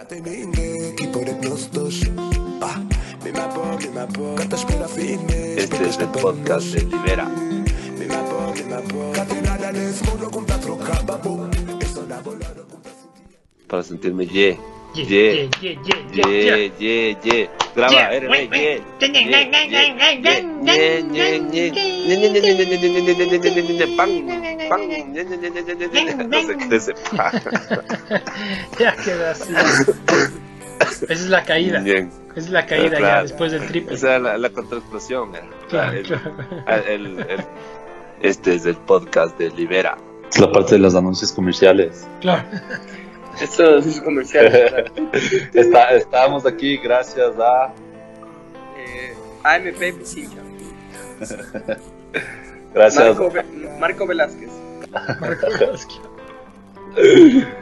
Este es el podcast de Libera. Para sentirme ye. Ye, Ye. ye, ye, ye, ye, Ye, ye, ye. Graba, ye. Pan, Ya queda así. Esa es la caída. Bien. Esa es la caída ya Claro. después del triple. Esa es la, la contraexplosión. eh. Claro, El- claro. el- el- Este es el podcast de Libera. Es la parte de los anuncios comerciales. Claro. Esto es comercial. Está, estamos aquí gracias a. eh, AMP. Gracias. Marco, Marco Velázquez.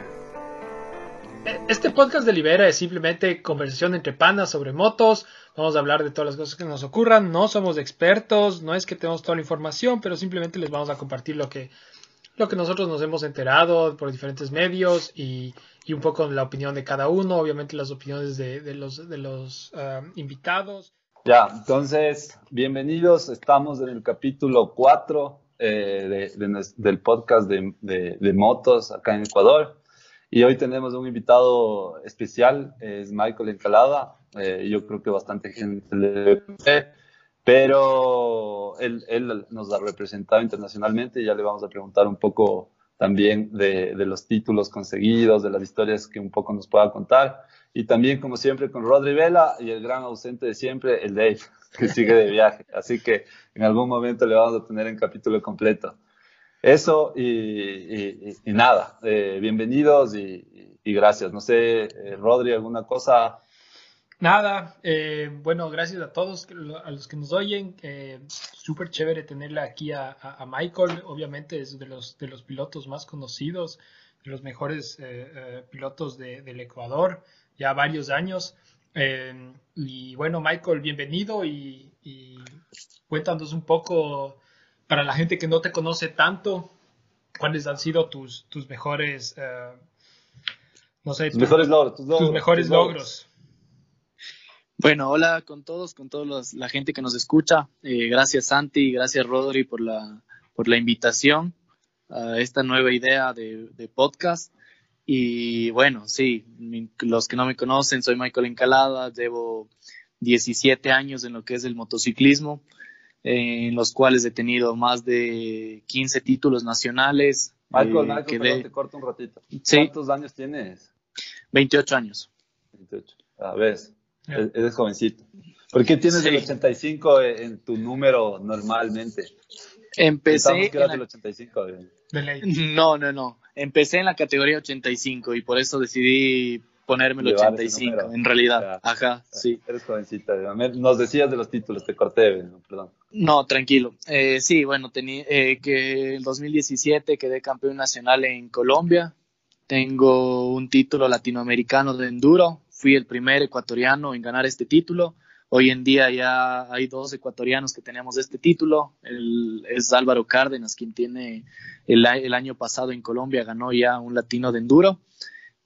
Este podcast de Libera es simplemente conversación entre panas sobre motos. Vamos a hablar de todas las cosas que nos ocurran. No somos expertos, no es que tenemos toda la información, pero simplemente les vamos a compartir lo que, lo que nosotros nos hemos enterado por diferentes medios y, y un poco la opinión de cada uno. Obviamente las opiniones de, los, de los ah, invitados. Ya, entonces, bienvenidos. Estamos en el capítulo 4 nues- del podcast de, de- motos acá en Ecuador. Y hoy tenemos un invitado especial, es Michael Encalada. Eh, yo creo que bastante gente le conoce, pero él, él nos ha representado internacionalmente y ya le vamos a preguntar un poco también de los títulos conseguidos, de las historias que un poco nos pueda contar. Y también, como siempre, con Rodri Vela y el gran ausente de siempre, el Dave, que sigue de viaje. Así que en algún momento le vamos a tener en capítulo completo. Eso y, y- y- nada, eh, bienvenidos y, y- gracias. No sé, eh, Rodri, ¿alguna cosa? Nada, eh, bueno, gracias a todos, a los que nos oyen. Eh, Súper chévere tenerle aquí a, Michael. Obviamente es de los, de los pilotos más conocidos, de los mejores eh, eh, pilotos de- del Ecuador, ya varios años. Eh, y bueno, Michael, bienvenido y, y cuéntanos un poco, para la gente que no te conoce tanto, cuáles han sido tus, tus mejores, eh, no sé, Tus tus, mejores logros. Tus, mejores tus logros. Bueno, hola con todos, con toda la gente que nos escucha. Eh, gracias Santi, gracias Rodri por la, por la invitación a esta nueva idea de, de podcast. Y bueno, sí, mi- los que no me conocen, soy Michael Encalada, llevo 17 años en lo que es el motociclismo, eh, en los cuales he tenido más de 15 títulos nacionales. Michael, eh, Michael, perdón, te corto un ratito. Sí. ¿Cuántos años tienes? 28 años. 28. A ver, Ya. e- eres jovencito. ¿Por qué tienes el Sí. 85 en tu número normalmente? Empecé en del 85. eh. De ley. No, no, no. Empecé en la categoría 85 y por eso decidí ponerme el Llevar ese 85, número. en realidad. Ya. Ajá, sí. Eres jovencita. Nos decías de los títulos, te corté, perdón. No, tranquilo. Eh, sí, bueno, tenía eh, que en 2017 quedé campeón nacional en Colombia. Tengo un título latinoamericano de enduro. Fui el primer ecuatoriano en ganar este título. Hoy en día ya hay dos ecuatorianos que tenemos este título. El, es Álvaro Cárdenas, quien tiene el, año pasado en Colombia ganó ya un latino de enduro.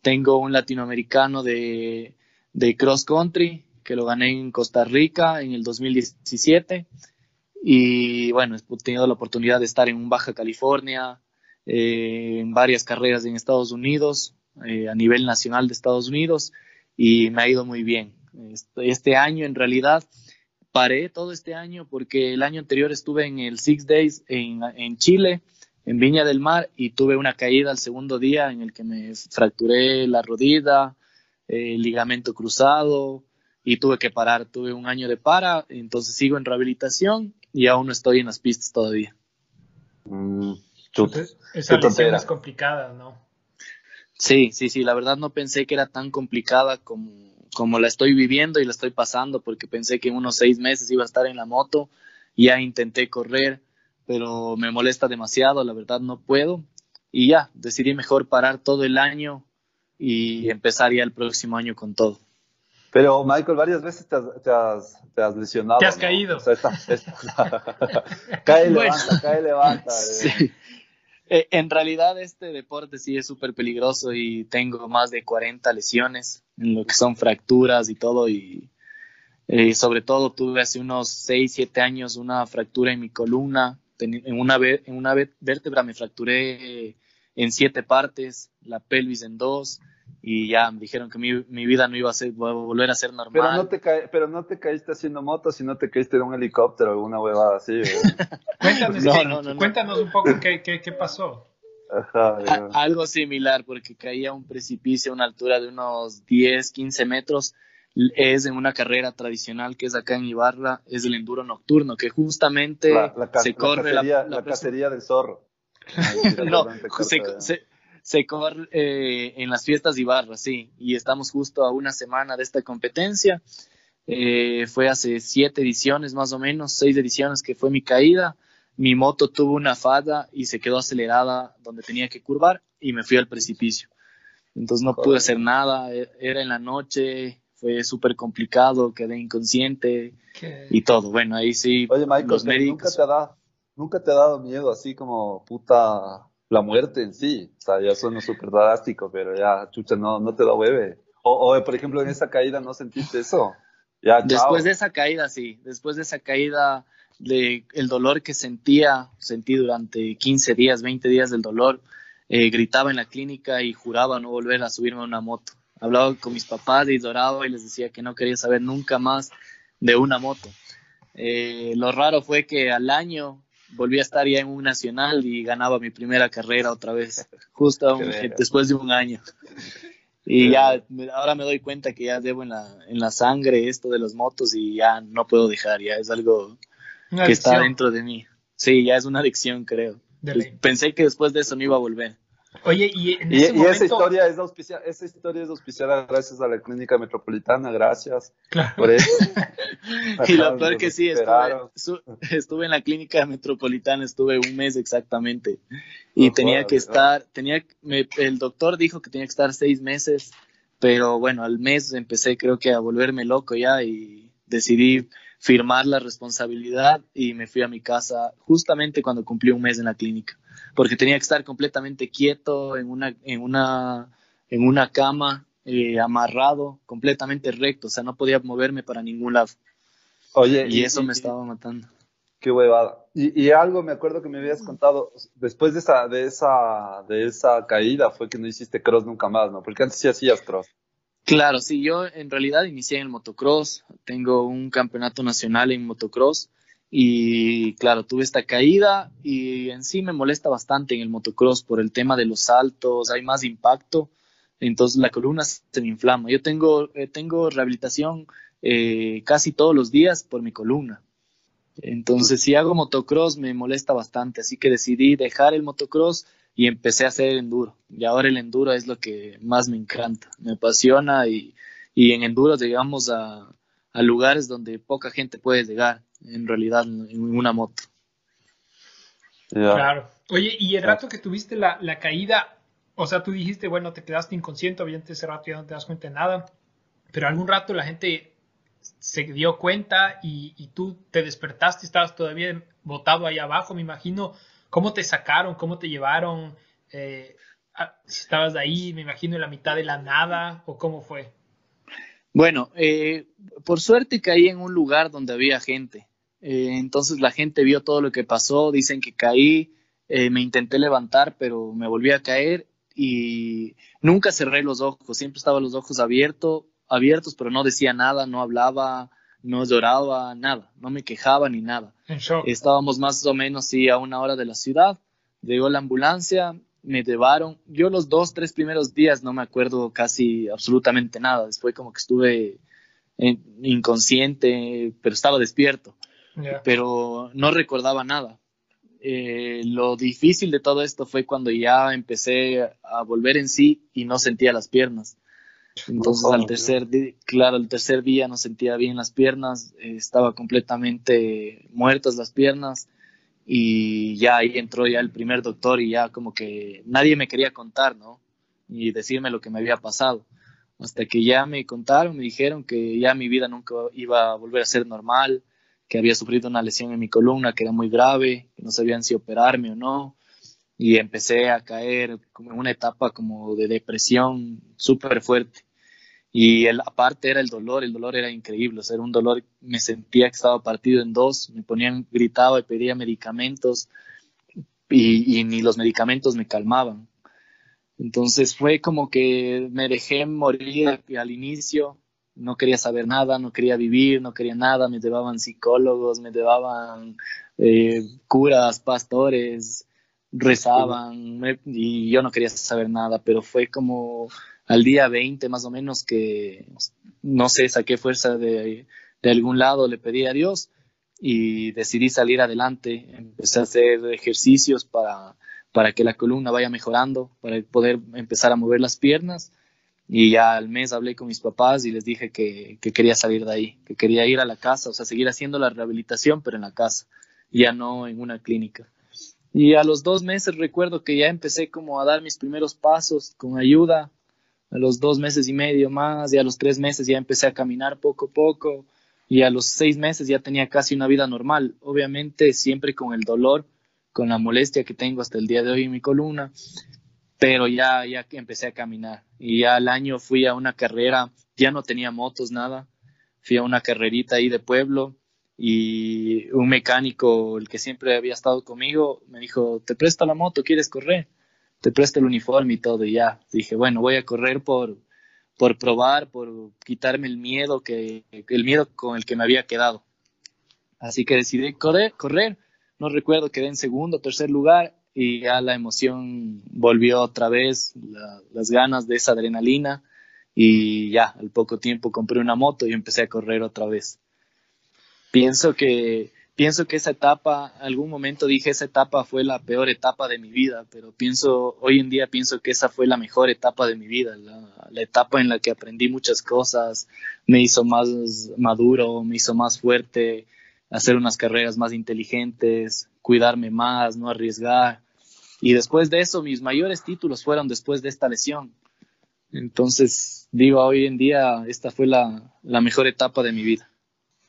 Tengo un latinoamericano de, de cross country que lo gané en Costa Rica en el 2017. Y bueno, he tenido la oportunidad de estar en Baja California, eh, en varias carreras en Estados Unidos, eh, a nivel nacional de Estados Unidos, y me ha ido muy bien. Este, este año, en realidad, paré todo este año porque el año anterior estuve en el Six Days en, en Chile, en Viña del Mar, y tuve una caída al segundo día en el que me fracturé la rodilla, eh, ligamento cruzado, y tuve que parar. Tuve un año de para, entonces sigo en rehabilitación y aún no estoy en las pistas todavía. Mm. Entonces, esa lesión es complicada, ¿no? Sí, sí, sí, la verdad no pensé que era tan complicada como, como la estoy viviendo y la estoy pasando, porque pensé que en unos seis meses iba a estar en la moto, ya intenté correr, pero me molesta demasiado, la verdad no puedo, y ya, decidí mejor parar todo el año y empezar ya el próximo año con todo. Pero, Michael, varias veces te has, te has, te has lesionado. Te has ¿no? caído. O sea, cae, Bueno. levanta, cae, levanta. Sí. Eh, en realidad este deporte sí es súper peligroso y tengo más de 40 lesiones en lo que son fracturas y todo y eh, sobre todo tuve hace unos 6, 7 años una fractura en mi columna, en una, en una vértebra me fracturé en siete partes, la pelvis en dos y ya me dijeron que mi, mi vida no iba a, ser, volver a ser normal. Pero no, te pero no te caíste haciendo motos, sino te caíste de un helicóptero o una huevada así. cuéntanos, cuéntanos un poco qué, qué, qué pasó. Ajá, algo similar, porque caía a un precipicio a una altura de unos 10, 15 metros. Es en una carrera tradicional que es acá en Ibarra, es el enduro nocturno, que justamente se corre la, la, cacería, del zorro. no, se, se corre eh, en las fiestas de Ibarra, sí, y estamos justo a una semana de esta competencia. Eh, fue hace siete ediciones más o menos, seis ediciones que fue mi caída. Mi moto tuvo una falla y se quedó acelerada donde tenía que curvar y me fui al precipicio. Entonces no pude hacer nada, e, era en la noche, fue súper complicado, quedé inconsciente y todo. Bueno, ahí sí. Oye, Michael, ¿nunca, te ¿nunca te ha dado miedo así como puta la muerte en sí. O sea, ya suena súper drástico, pero ya, chucha, no, no te da hueve. O, por ejemplo, en esa caída no sentiste eso. Ya, Después de esa caída, sí. Después de esa caída, de el dolor que sentía, sentí durante 15 días, 20 días del dolor, eh, gritaba en la clínica y juraba no volver a subirme a una moto. Hablaba con mis papás y lloraba y les decía que no quería saber nunca más de una moto. Eh, lo raro fue que al año volví a estar ya en un nacional y ganaba mi primera carrera otra vez, justo después de un año. Y ya, ahora me doy cuenta que ya debo en la, en la sangre esto de las motos y ya no puedo dejar, ya es algo que está dentro de mí. Sí, ya es una adicción, creo. Pensé que después de eso no iba a volver. Oye, y en ese momento... esa historia es auspiciada, esa historia es auspiciada gracias a la clínica metropolitana, gracias por eso. y lo peor que sí, estuve, en la clínica metropolitana, estuve un mes exactamente. Y tenía que estar, tenía, el doctor dijo que tenía que estar seis meses, pero bueno, al mes empecé creo que a volverme loco ya y decidí firmar la responsabilidad y me fui a mi casa justamente cuando cumplí un mes en la clínica porque tenía que estar completamente quieto en una, en una, en una cama, eh, amarrado, completamente recto, o sea, no podía moverme para ningún lado. Oye, y, eso me estaba matando. Qué huevada. Y, algo me acuerdo que me habías contado, después de esa, de esa, de esa caída fue que no hiciste cross nunca más, ¿no? Porque antes sí hacías cross. Claro, sí, yo en realidad inicié en el motocross, tengo un campeonato nacional en motocross y claro, tuve esta caída y en sí me molesta bastante en el motocross por el tema de los saltos, hay más impacto, entonces la columna se me inflama. Yo tengo, eh, tengo rehabilitación eh, casi todos los días por mi columna. Entonces, si hago motocross me molesta bastante, así que decidí dejar el motocross y empecé a hacer enduro. Y ahora el enduro es lo que más me encanta, me apasiona y, y en enduro llegamos a, a lugares donde poca gente puede llegar en realidad en una moto. Claro. Oye, y el rato que tuviste la, caída, o sea, tú dijiste, bueno, te quedaste inconsciente, obviamente ese rato ya no te das cuenta de nada, pero algún rato la gente se dio cuenta y, tú te despertaste, estabas todavía botado ahí abajo, me imagino, ¿cómo te sacaron? ¿Cómo te llevaron? Eh, si estabas de ahí, me imagino, en la mitad de la nada, o cómo fue? Bueno, eh, por suerte caí en un lugar donde había gente. Eh, entonces la gente vio todo lo que pasó, dicen que caí, eh, me intenté levantar, pero me volví a caer y nunca cerré los ojos, siempre estaba los ojos abiertos, abiertos, pero no decía nada, no hablaba, no lloraba, nada, no me quejaba ni nada. Estábamos más o menos sí, a una hora de la ciudad, llegó la ambulancia, me llevaron, yo los dos, tres primeros días no me acuerdo casi absolutamente nada, después como que estuve inconsciente, pero estaba despierto. Pero no recordaba nada. Eh, lo difícil de todo esto fue cuando ya empecé a volver en sí y no sentía las piernas. Entonces al tercer día, claro, el tercer día no sentía bien las piernas, eh, estaba completamente muertas las piernas y ya ahí entró ya el primer doctor y ya como que nadie me quería contar, ¿no? Y decirme lo que me había pasado. Hasta que ya me contaron, me dijeron que ya mi vida nunca iba a volver a ser normal, que había sufrido una lesión en mi columna que era muy grave, que no sabían si operarme o no. y empecé a caer como en una etapa como de depresión súper fuerte. Y el, aparte era el dolor, el dolor era increíble, o sea, era un dolor, me sentía que estaba partido en dos, me ponían, gritaba y pedía medicamentos y, ni los medicamentos me calmaban. Entonces fue como que me dejé morir al inicio, no quería saber nada, no quería vivir, no quería nada, me llevaban psicólogos, me llevaban eh, curas, pastores, rezaban y yo no quería saber nada, pero fue como al día 20 más o menos que, no sé, saqué fuerza de, de algún lado, le pedí a Dios y decidí salir adelante, empecé a hacer ejercicios para, para que la columna vaya mejorando, para poder empezar a mover las piernas y ya al mes hablé con mis papás y les dije que, que, quería salir de ahí, que quería ir a la casa, o sea, seguir haciendo la rehabilitación, pero en la casa, ya no en una clínica. Y a los dos meses recuerdo que ya empecé como a dar mis primeros pasos con ayuda, a los dos meses y medio más, y a los tres meses ya empecé a caminar poco a poco, y a los seis meses ya tenía casi una vida normal, obviamente siempre con el dolor, con la molestia que tengo hasta el día de hoy en mi columna, pero ya, ya empecé a caminar. Y ya al año fui a una carrera, ya no tenía motos, nada, fui a una carrerita ahí de pueblo, y un mecánico, el que siempre había estado conmigo, me dijo, te presto la moto, ¿quieres correr? Te presto el uniforme y todo, y ya. Dije, bueno, voy a correr por, por probar, por quitarme el miedo, que, el miedo con el que me había quedado. Así que decidí correr, correr. No recuerdo, quedé en segundo, tercer lugar y ya la emoción volvió otra vez, las ganas de esa adrenalina y ya al poco tiempo compré una moto y empecé a correr otra vez pienso que pienso que esa etapa, algún momento dije esa etapa fue la peor etapa de mi vida, pero pienso, hoy en día pienso que esa fue la mejor etapa de mi vida, la, etapa en la que aprendí muchas cosas, me hizo más maduro, me hizo más fuerte, hacer unas carreras más inteligentes, cuidarme más, no arriesgar. Y después de eso, mis mayores títulos fueron después de esta lesión. Entonces, digo, hoy en día esta fue la mejor etapa de mi vida.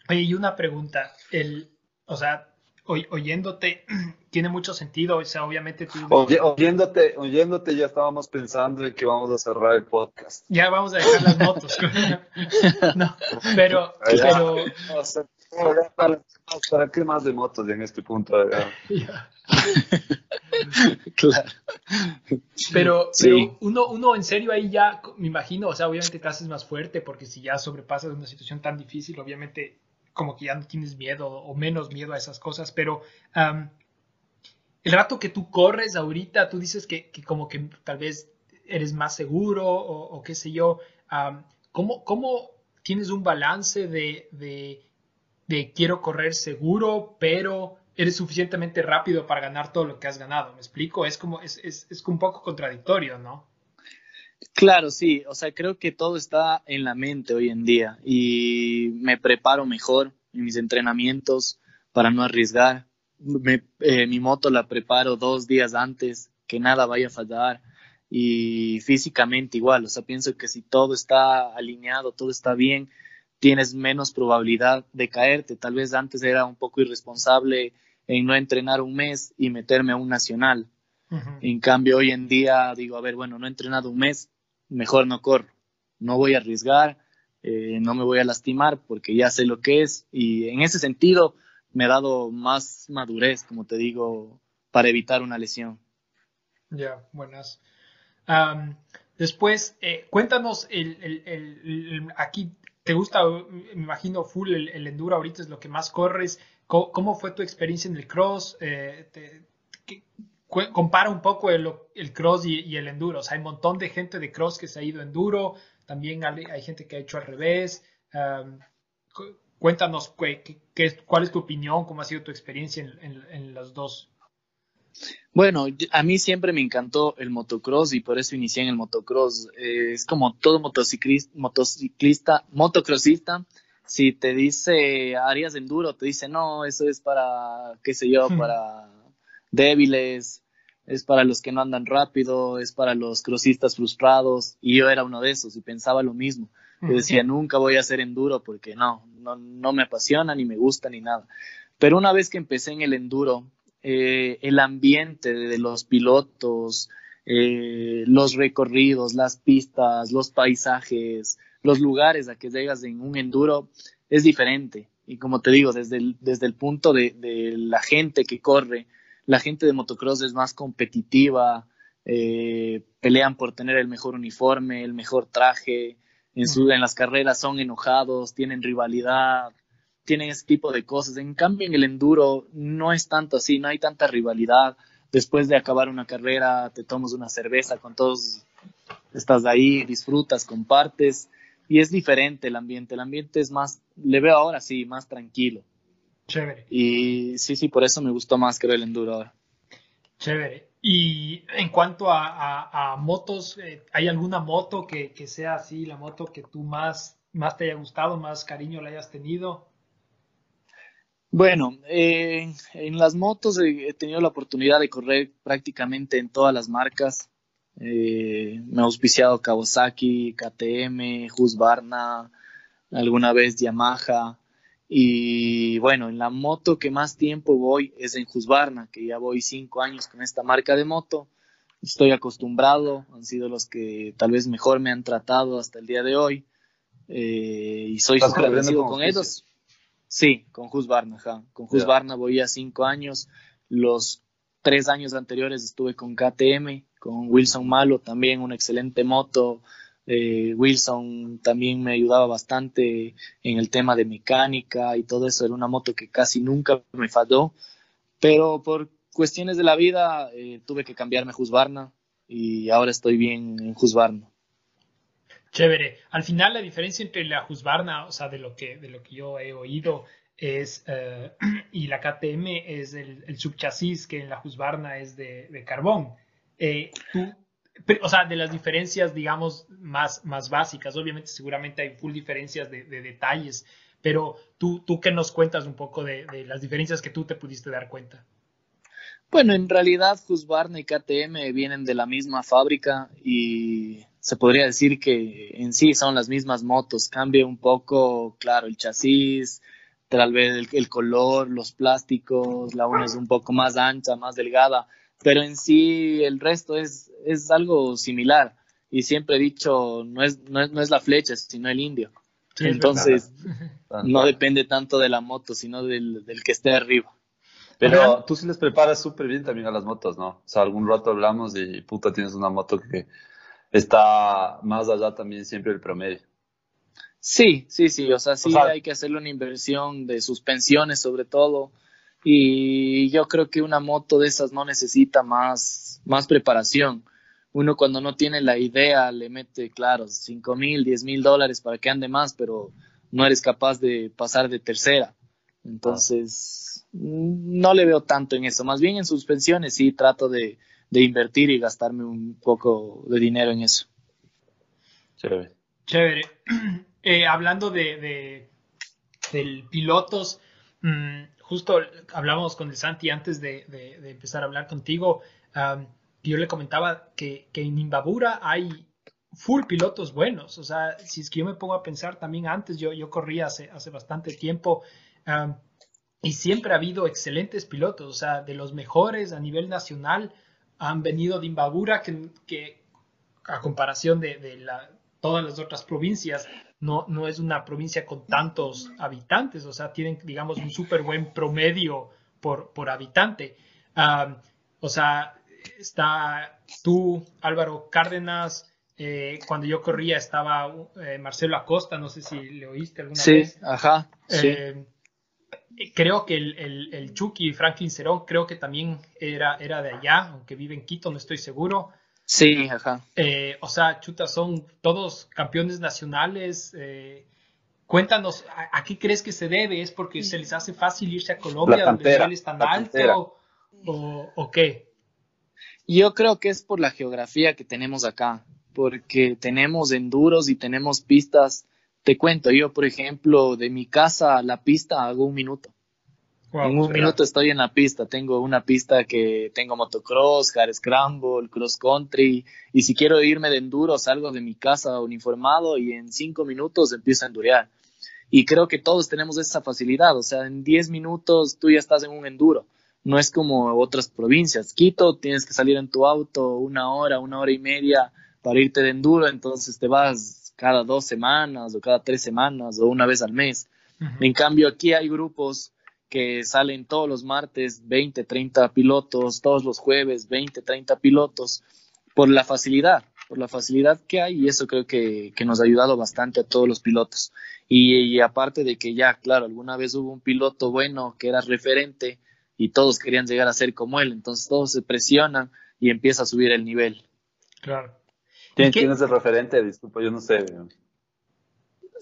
Oye, y una pregunta, el, o sea, oyéndote tiene mucho sentido, o sea, obviamente tú... oyéndote, oyéndote ya estábamos pensando en que vamos a cerrar el podcast. Ya vamos a dejar las motos. no, pero... pero... ¿Para, qué más de motos en este punto? claro. Pero, pero uno, uno en serio ahí ya, me imagino, o sea, obviamente te haces más fuerte porque si ya sobrepasas una situación tan difícil, obviamente como que ya no tienes miedo o menos miedo a esas cosas, pero el rato que tú corres ahorita, tú dices que, como que tal vez eres más seguro o, qué sé yo, ¿cómo, ¿cómo, tienes un balance de, de, quiero correr seguro, pero eres suficientemente rápido para ganar todo lo que has ganado? ¿Me explico? Es como, es, es, es un poco contradictorio, ¿no? Claro, sí, o sea, creo que todo está en la mente hoy en día y me preparo mejor en mis entrenamientos para no arriesgar. Eh, mi moto la preparo dos días antes, que nada vaya a fallar y físicamente igual, o sea, pienso que si todo está alineado, todo está bien, tienes menos probabilidad de caerte. Tal vez antes era un poco irresponsable en no entrenar un mes y meterme a un nacional. En cambio, hoy en día digo, a ver, bueno, no he entrenado un mes, mejor no corro, no voy a arriesgar, eh, no me voy a lastimar porque ya sé lo que es y en ese sentido me ha dado más madurez, como te digo, para evitar una lesión. Ya, buenas. después, eh, cuéntanos, el, aquí te gusta, me imagino, full el, enduro, ahorita es lo que más corres. ¿Cómo, fue tu experiencia en el cross? Eh, compara un poco el, cross y, el enduro. O sea, hay un montón de gente de cross que se ha ido enduro, también hay, gente que ha hecho al revés. cuéntanos cuál es tu opinión, cómo ha sido tu experiencia en, los dos. Bueno, a mí siempre me encantó el motocross y por eso inicié en el motocross. Eh, es como todo motociclista, motociclista, motocrossista. Si te dice harías enduro, te dice no, eso es para, qué sé yo, para débiles, es para los que no andan rápido, es para los crossistas frustrados, y yo era uno de esos y pensaba lo mismo. Yo decía, nunca voy a hacer enduro porque no, no, no me apasiona, ni me gusta, ni nada. Pero una vez que empecé en el enduro, eh, el ambiente de los pilotos, eh, los recorridos, las pistas, los paisajes, los lugares a que llegas en un enduro es diferente. Y como te digo, desde el, desde el punto de, la gente que corre, la gente de motocross es más competitiva, eh, pelean por tener el mejor uniforme, el mejor traje, en, su, en las carreras son enojados, tienen rivalidad, tienen ese tipo de cosas. En cambio, en el enduro no es tanto así, no hay tanta rivalidad. Después de acabar una carrera, te tomas una cerveza con todos, estás ahí, disfrutas, compartes, y es diferente el ambiente. El ambiente es más, le veo ahora sí, más tranquilo. Chévere. Y sí, sí, por eso me gustó más que el enduro ahora. Chévere. Y en cuanto a, motos, eh, ¿hay alguna moto que, que, sea así, la moto que tú más, más te haya gustado, más cariño le hayas tenido? Bueno, eh, en las motos he, tenido la oportunidad de correr prácticamente en todas las marcas. Eh, me ha auspiciado Kawasaki, KTM, Husqvarna, alguna vez Yamaha. Y bueno, en la moto que más tiempo voy es en Husqvarna, que ya voy cinco años con esta marca de moto. Estoy acostumbrado, han sido los que tal vez mejor me han tratado hasta el día de hoy. Eh, y soy súper agradecido con ellos. Sí, con Husqvarna, Con Husqvarna voy a cinco años. Los tres años anteriores estuve con KTM, con Wilson Malo, también una excelente moto. Eh, Wilson también me ayudaba bastante en el tema de mecánica y todo eso. Era una moto que casi nunca me falló, pero por cuestiones de la vida eh, tuve que cambiarme a Husqvarna y ahora estoy bien en Husqvarna. Chévere. Al final la diferencia entre la Husqvarna, o sea, de lo que, de lo que yo he oído, es, eh, y la KTM es el, subchasis que en la Husqvarna es de, carbón. Eh, tú, o sea, de las diferencias, digamos, más, más básicas, obviamente seguramente hay full diferencias de, detalles, pero tú, tú qué nos cuentas un poco de, las diferencias que tú te pudiste dar cuenta. Bueno, en realidad Husqvarna y KTM vienen de la misma fábrica y se podría decir que en sí son las mismas motos. Cambia un poco, claro, el chasis, tal vez el, color, los plásticos, la una es un poco más ancha, más delgada, pero en sí el resto es, es algo similar. Y siempre he dicho, no es, no es, la flecha, sino el indio. Entonces, no depende tanto de la moto, sino del, del que esté arriba. Pero tú sí les preparas súper bien también a las motos, ¿no? O sea, algún rato hablamos y puta tienes una moto que está más allá también siempre el promedio. Sí, sí, sí, o sea, sí hay que hacerle una inversión de suspensiones sobre todo y yo creo que una moto de esas no necesita más, más preparación. Uno cuando no tiene la idea le mete, claro, 5 mil, 10 mil dólares para que ande más, pero no eres capaz de pasar de tercera. Entonces, no le veo tanto en eso. Más bien en suspensiones sí trato de, de invertir y gastarme un poco de dinero en eso. Chévere. Chévere. Eh, hablando de, del pilotos, mm, justo hablamos con el Santi antes de, empezar a hablar contigo. yo le comentaba que, en Imbabura hay full pilotos buenos. O sea, si es que yo me pongo a pensar también antes, yo, yo corría hace, hace bastante tiempo. y siempre ha habido excelentes pilotos, o sea, de los mejores a nivel nacional han venido de Imbabura, que, a comparación de, la, todas las otras provincias, no, no es una provincia con tantos habitantes, o sea, tienen, digamos, un súper buen promedio por, por habitante. o sea, está tú, Álvaro Cárdenas, eh, cuando yo corría estaba eh, Marcelo Acosta, no sé si le oíste alguna vez. Sí, ajá. Sí. Eh, creo que el, el, Chucky Franklin Cerón creo que también era, era de allá, aunque vive en Quito, no estoy seguro. Sí, ajá. Eh, o sea, chuta, son todos campeones nacionales. Eh, cuéntanos, ¿a, qué crees que se debe? ¿Es porque se les hace fácil irse a Colombia, donde el nivel es tan alto? O, ¿O qué? Yo creo que es por la geografía que tenemos acá, porque tenemos enduros y tenemos pistas te cuento, yo por ejemplo, de mi casa a la pista hago un minuto. En un minuto estoy en la pista. Tengo una pista que tengo motocross, hard scramble, cross country. Y si quiero irme de enduro, salgo de mi casa uniformado y en cinco minutos empiezo a endurear. Y creo que todos tenemos esa facilidad. O sea, en diez minutos tú ya estás en un enduro. no es como otras provincias. Quito tienes que salir en tu auto una hora, una hora y media para irte de enduro, entonces te vas cada dos semanas o cada tres semanas o una vez al mes. En cambio, aquí hay grupos que salen todos los martes 20, 30 pilotos, todos los jueves 20, 30 pilotos, por la facilidad, por la facilidad que hay y eso creo que, nos ha ayudado bastante a todos los pilotos. Y, aparte de que ya, claro, alguna vez hubo un piloto bueno que era referente y todos querían llegar a ser como él, entonces todos se presionan y empieza a subir el nivel. Claro. ¿Quién, es el referente? Disculpa, yo no sé.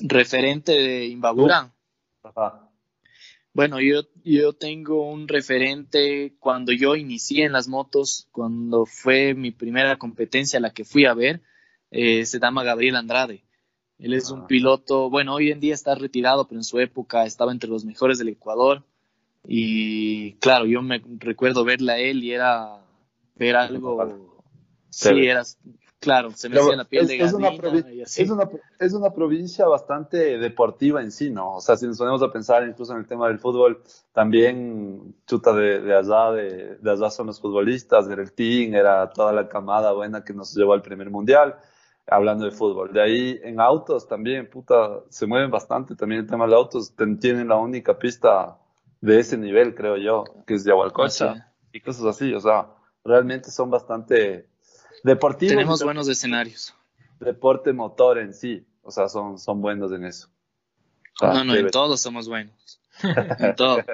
Referente de Imbabura. Ajá. Bueno, yo, yo tengo un referente cuando yo inicié en las motos, cuando fue mi primera competencia la que fui a ver, eh, se llama Gabriel Andrade. Él es un ah. piloto, bueno, hoy en día está retirado, pero en su época estaba entre los mejores del Ecuador. Y claro, yo me recuerdo verla a él y era ver algo. Sí, era Claro, se me hacía la piel de es una, es, una, es una provincia bastante deportiva en sí, ¿no? O sea, si nos ponemos a pensar incluso en el tema del fútbol, también chuta de, de allá, de, de, allá son los futbolistas, era el team, era toda la camada buena que nos llevó al primer mundial, hablando de fútbol. De ahí en autos también, puta, se mueven bastante también el tema de autos, tienen la única pista de ese nivel, creo yo, que es de Agualcocha y cosas así, o sea, realmente son bastante Deportivo. Tenemos buenos escenarios. Deporte motor en sí, o sea, son, son buenos en eso. no, no, en todos somos buenos. en todo.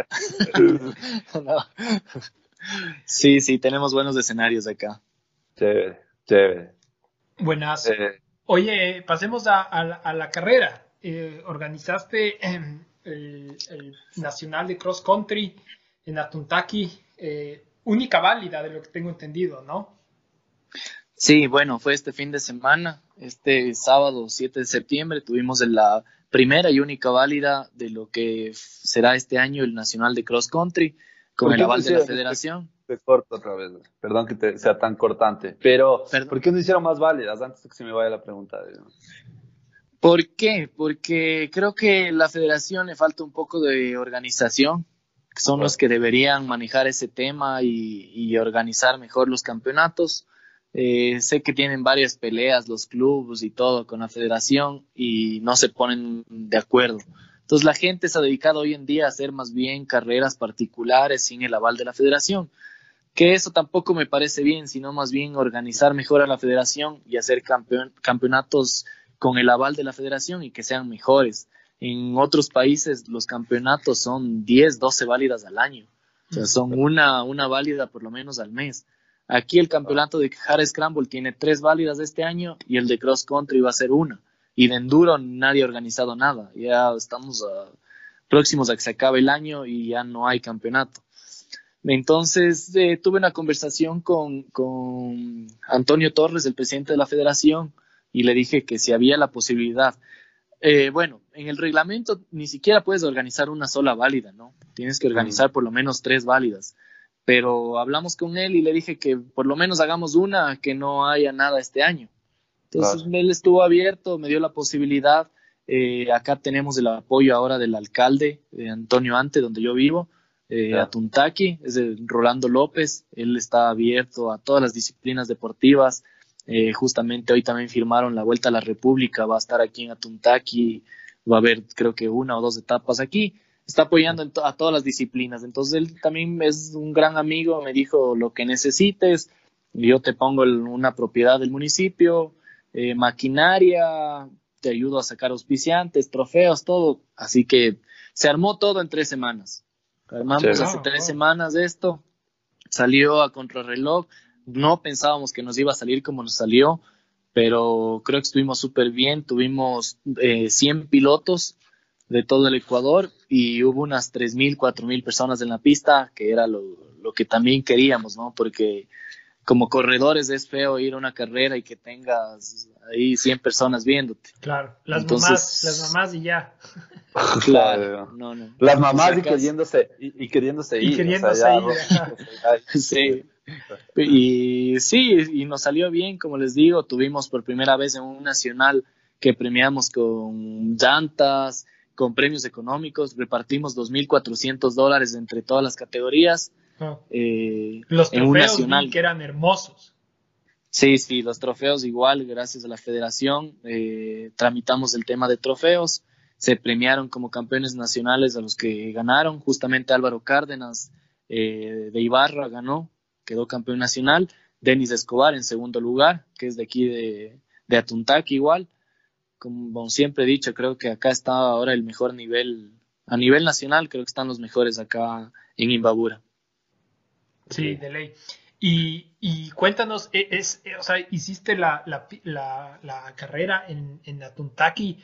Sí, sí, tenemos buenos escenarios acá. Chévere, chévere. Buenas. Eh, Oye, pasemos a, la, carrera. Eh, organizaste em, el, Nacional de Cross Country en Atuntaki, eh, única válida de lo que tengo entendido, ¿no? Sí, bueno, fue este fin de semana, este sábado 7 de septiembre, tuvimos la primera y única válida de lo que será este año el Nacional de Cross Country con el aval de la federación. Te, corto otra vez, perdón que sea tan cortante, pero ¿por qué no hicieron más válidas antes de que se me vaya la pregunta? ¿Por qué? Porque creo que la federación le falta un poco de organización, son los que deberían manejar ese tema y organizar mejor los campeonatos eh, sé que tienen varias peleas los clubes y todo con la federación y no se ponen de acuerdo. Entonces la gente se ha dedicado hoy en día a hacer más bien carreras particulares sin el aval de la federación, que eso tampoco me parece bien, sino más bien organizar mejor a la federación y hacer campeonatos con el aval de la federación y que sean mejores. En otros países los campeonatos son 10, 12 válidas al año, o sea, son una, una válida por lo menos al mes. Aquí el campeonato de Hard Scramble tiene tres válidas este año y el de Cross Country va a ser una. Y de Enduro nadie ha organizado nada. Ya estamos ah, próximos a que se acabe el año y ya no hay campeonato. Entonces eh, tuve una conversación con, con, Antonio Torres, el presidente de la federación, y le dije que si había la posibilidad. Eh, bueno, en el reglamento ni siquiera puedes organizar una sola válida, ¿no? Tienes que organizar por lo menos tres válidas pero hablamos con él y le dije que por lo menos hagamos una, que no haya nada este año. Entonces él estuvo abierto, me dio la posibilidad. Eh, acá tenemos el apoyo ahora del alcalde, de Antonio Ante, donde yo vivo, eh, a Tuntaki, es de Rolando López. Él está abierto a todas las disciplinas deportivas. Eh, justamente hoy también firmaron la Vuelta a la República, va a estar aquí en Atuntaki, va a haber creo que una o dos etapas aquí está apoyando a todas las disciplinas. Entonces él también es un gran amigo, me dijo lo que necesites, yo te pongo una propiedad del municipio, eh, maquinaria, te ayudo a sacar auspiciantes, trofeos, todo. Así que se armó todo en tres semanas. Armamos hace tres semanas esto, salió a contrarreloj, no pensábamos que nos iba a salir como nos salió, pero creo que estuvimos súper bien, tuvimos eh, 100 pilotos de todo el Ecuador y hubo unas 3.000, 4.000 personas en la pista, que era lo, lo, que también queríamos, ¿no? Porque como corredores es feo ir a una carrera y que tengas ahí 100 personas viéndote. Claro, las mamás, las mamás y ya. Claro, no, no. Las mamás y queriéndose, y, queriéndose ir. Y queriéndose ir. sí. Y sí, y nos salió bien, como les digo, tuvimos por primera vez en un nacional que premiamos con llantas, con premios económicos, repartimos 2.400 dólares entre todas las categorías Ah. eh, Los en un trofeos nacional. que eran hermosos. Sí, sí, los trofeos igual, gracias a la federación, eh, tramitamos el tema de trofeos, se premiaron como campeones nacionales a los que ganaron, justamente Álvaro Cárdenas eh, de Ibarra ganó, quedó campeón nacional, Denis Escobar en segundo lugar, que es de aquí de, de Atuntaki igual, como siempre he dicho, creo que acá está ahora el mejor nivel, a nivel nacional creo que están los mejores acá en Imbabura. Sí, de ley. Y, y cuéntanos, e- es, eh, o sea, hiciste la, la, la- la carrera en, en Atuntaki.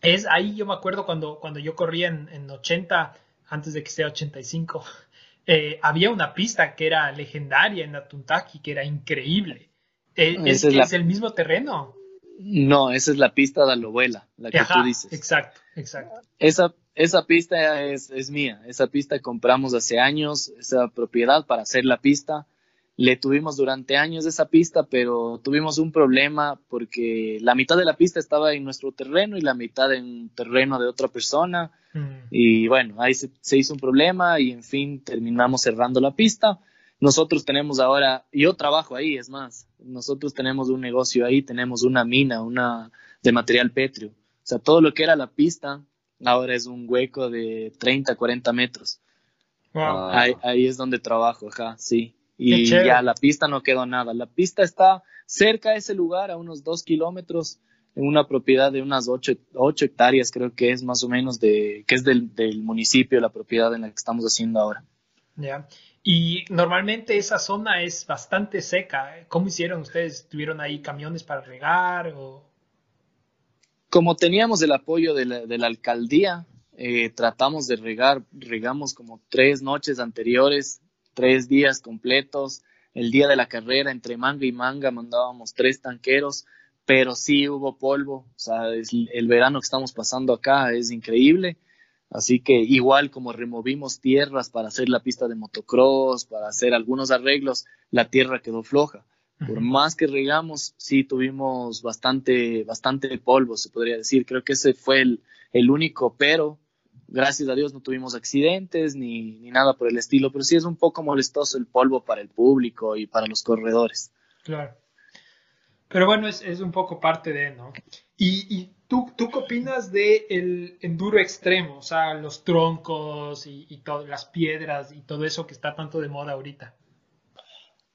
Es ahí, yo me acuerdo cuando, cuando yo corría en, en 80, antes de que sea 85, eh, había una pista que era legendaria en Atuntaki, que era increíble. Eh, es, es la- es el mismo terreno. No, esa es la pista de Alobuela, la que Ajá, tú dices. exacto, exacto. Esa, esa pista es, es mía. Esa pista compramos hace años, esa propiedad para hacer la pista. Le tuvimos durante años esa pista, pero tuvimos un problema porque la mitad de la pista estaba en nuestro terreno y la mitad en terreno de otra persona. Mm, Y bueno, ahí se, se hizo un problema y en fin terminamos cerrando la pista. Nosotros tenemos ahora, yo trabajo ahí, es más, nosotros tenemos un negocio ahí, tenemos una mina, una de material pétreo. O sea, todo lo que era la pista ahora es un hueco de 30, 40 metros. wow. Ah. Ahí, ahí es donde trabajo, ajá, sí. Y ya la pista no quedó nada. La pista está cerca de ese lugar, a unos dos kilómetros, en una propiedad de unas ocho, ocho hectáreas, creo que es más o menos, de, que es del, del municipio, la propiedad en la que estamos haciendo ahora. Ya. Y normalmente esa zona es bastante seca. ¿Cómo hicieron ustedes? ¿Tuvieron ahí camiones para regar? O... Como teníamos el apoyo de la, alcaldía, eh, tratamos de regar, regamos como tres noches anteriores, tres días completos. El día de la carrera, entre manga y manga, mandábamos tres tanqueros, pero sí hubo polvo. O sea, el verano que estamos pasando acá es increíble. Así que igual como removimos tierras para hacer la pista de motocross, para hacer algunos arreglos, la tierra quedó floja. Por más que regamos, sí tuvimos bastante, bastante polvo, se podría decir. Creo que ese fue el, el único, pero gracias a Dios no tuvimos accidentes ni, ni nada por el estilo. Pero sí es un poco molestoso el polvo para el público y para los corredores. Claro. Pero bueno, es, es un poco parte de, ¿no? ¿Y, y tú, tú qué opinas de el enduro extremo? O sea, los troncos y, y todas las piedras y todo eso que está tanto de moda ahorita.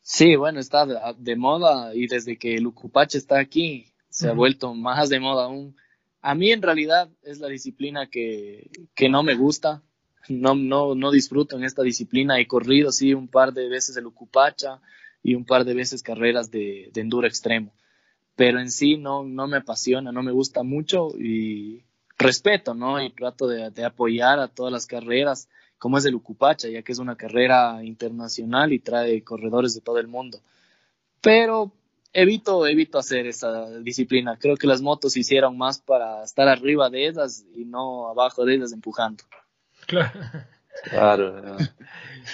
Sí, bueno, está de, de moda y desde que el Ucupache está aquí se ha vuelto más de moda aún. A mí en realidad es la disciplina que, que no me gusta. No, no, no disfruto en esta disciplina. He corrido, sí, un par de veces el Ucupacha y un par de veces carreras de, de enduro extremo. Pero en sí no, no me apasiona, no me gusta mucho y respeto, ¿no? Y trato de, de apoyar a todas las carreras, como es el Ucupacha, ya que es una carrera internacional y trae corredores de todo el mundo. Pero evito, evito hacer esa disciplina. Creo que las motos se hicieron más para estar arriba de ellas y no abajo de ellas empujando. Claro. Claro.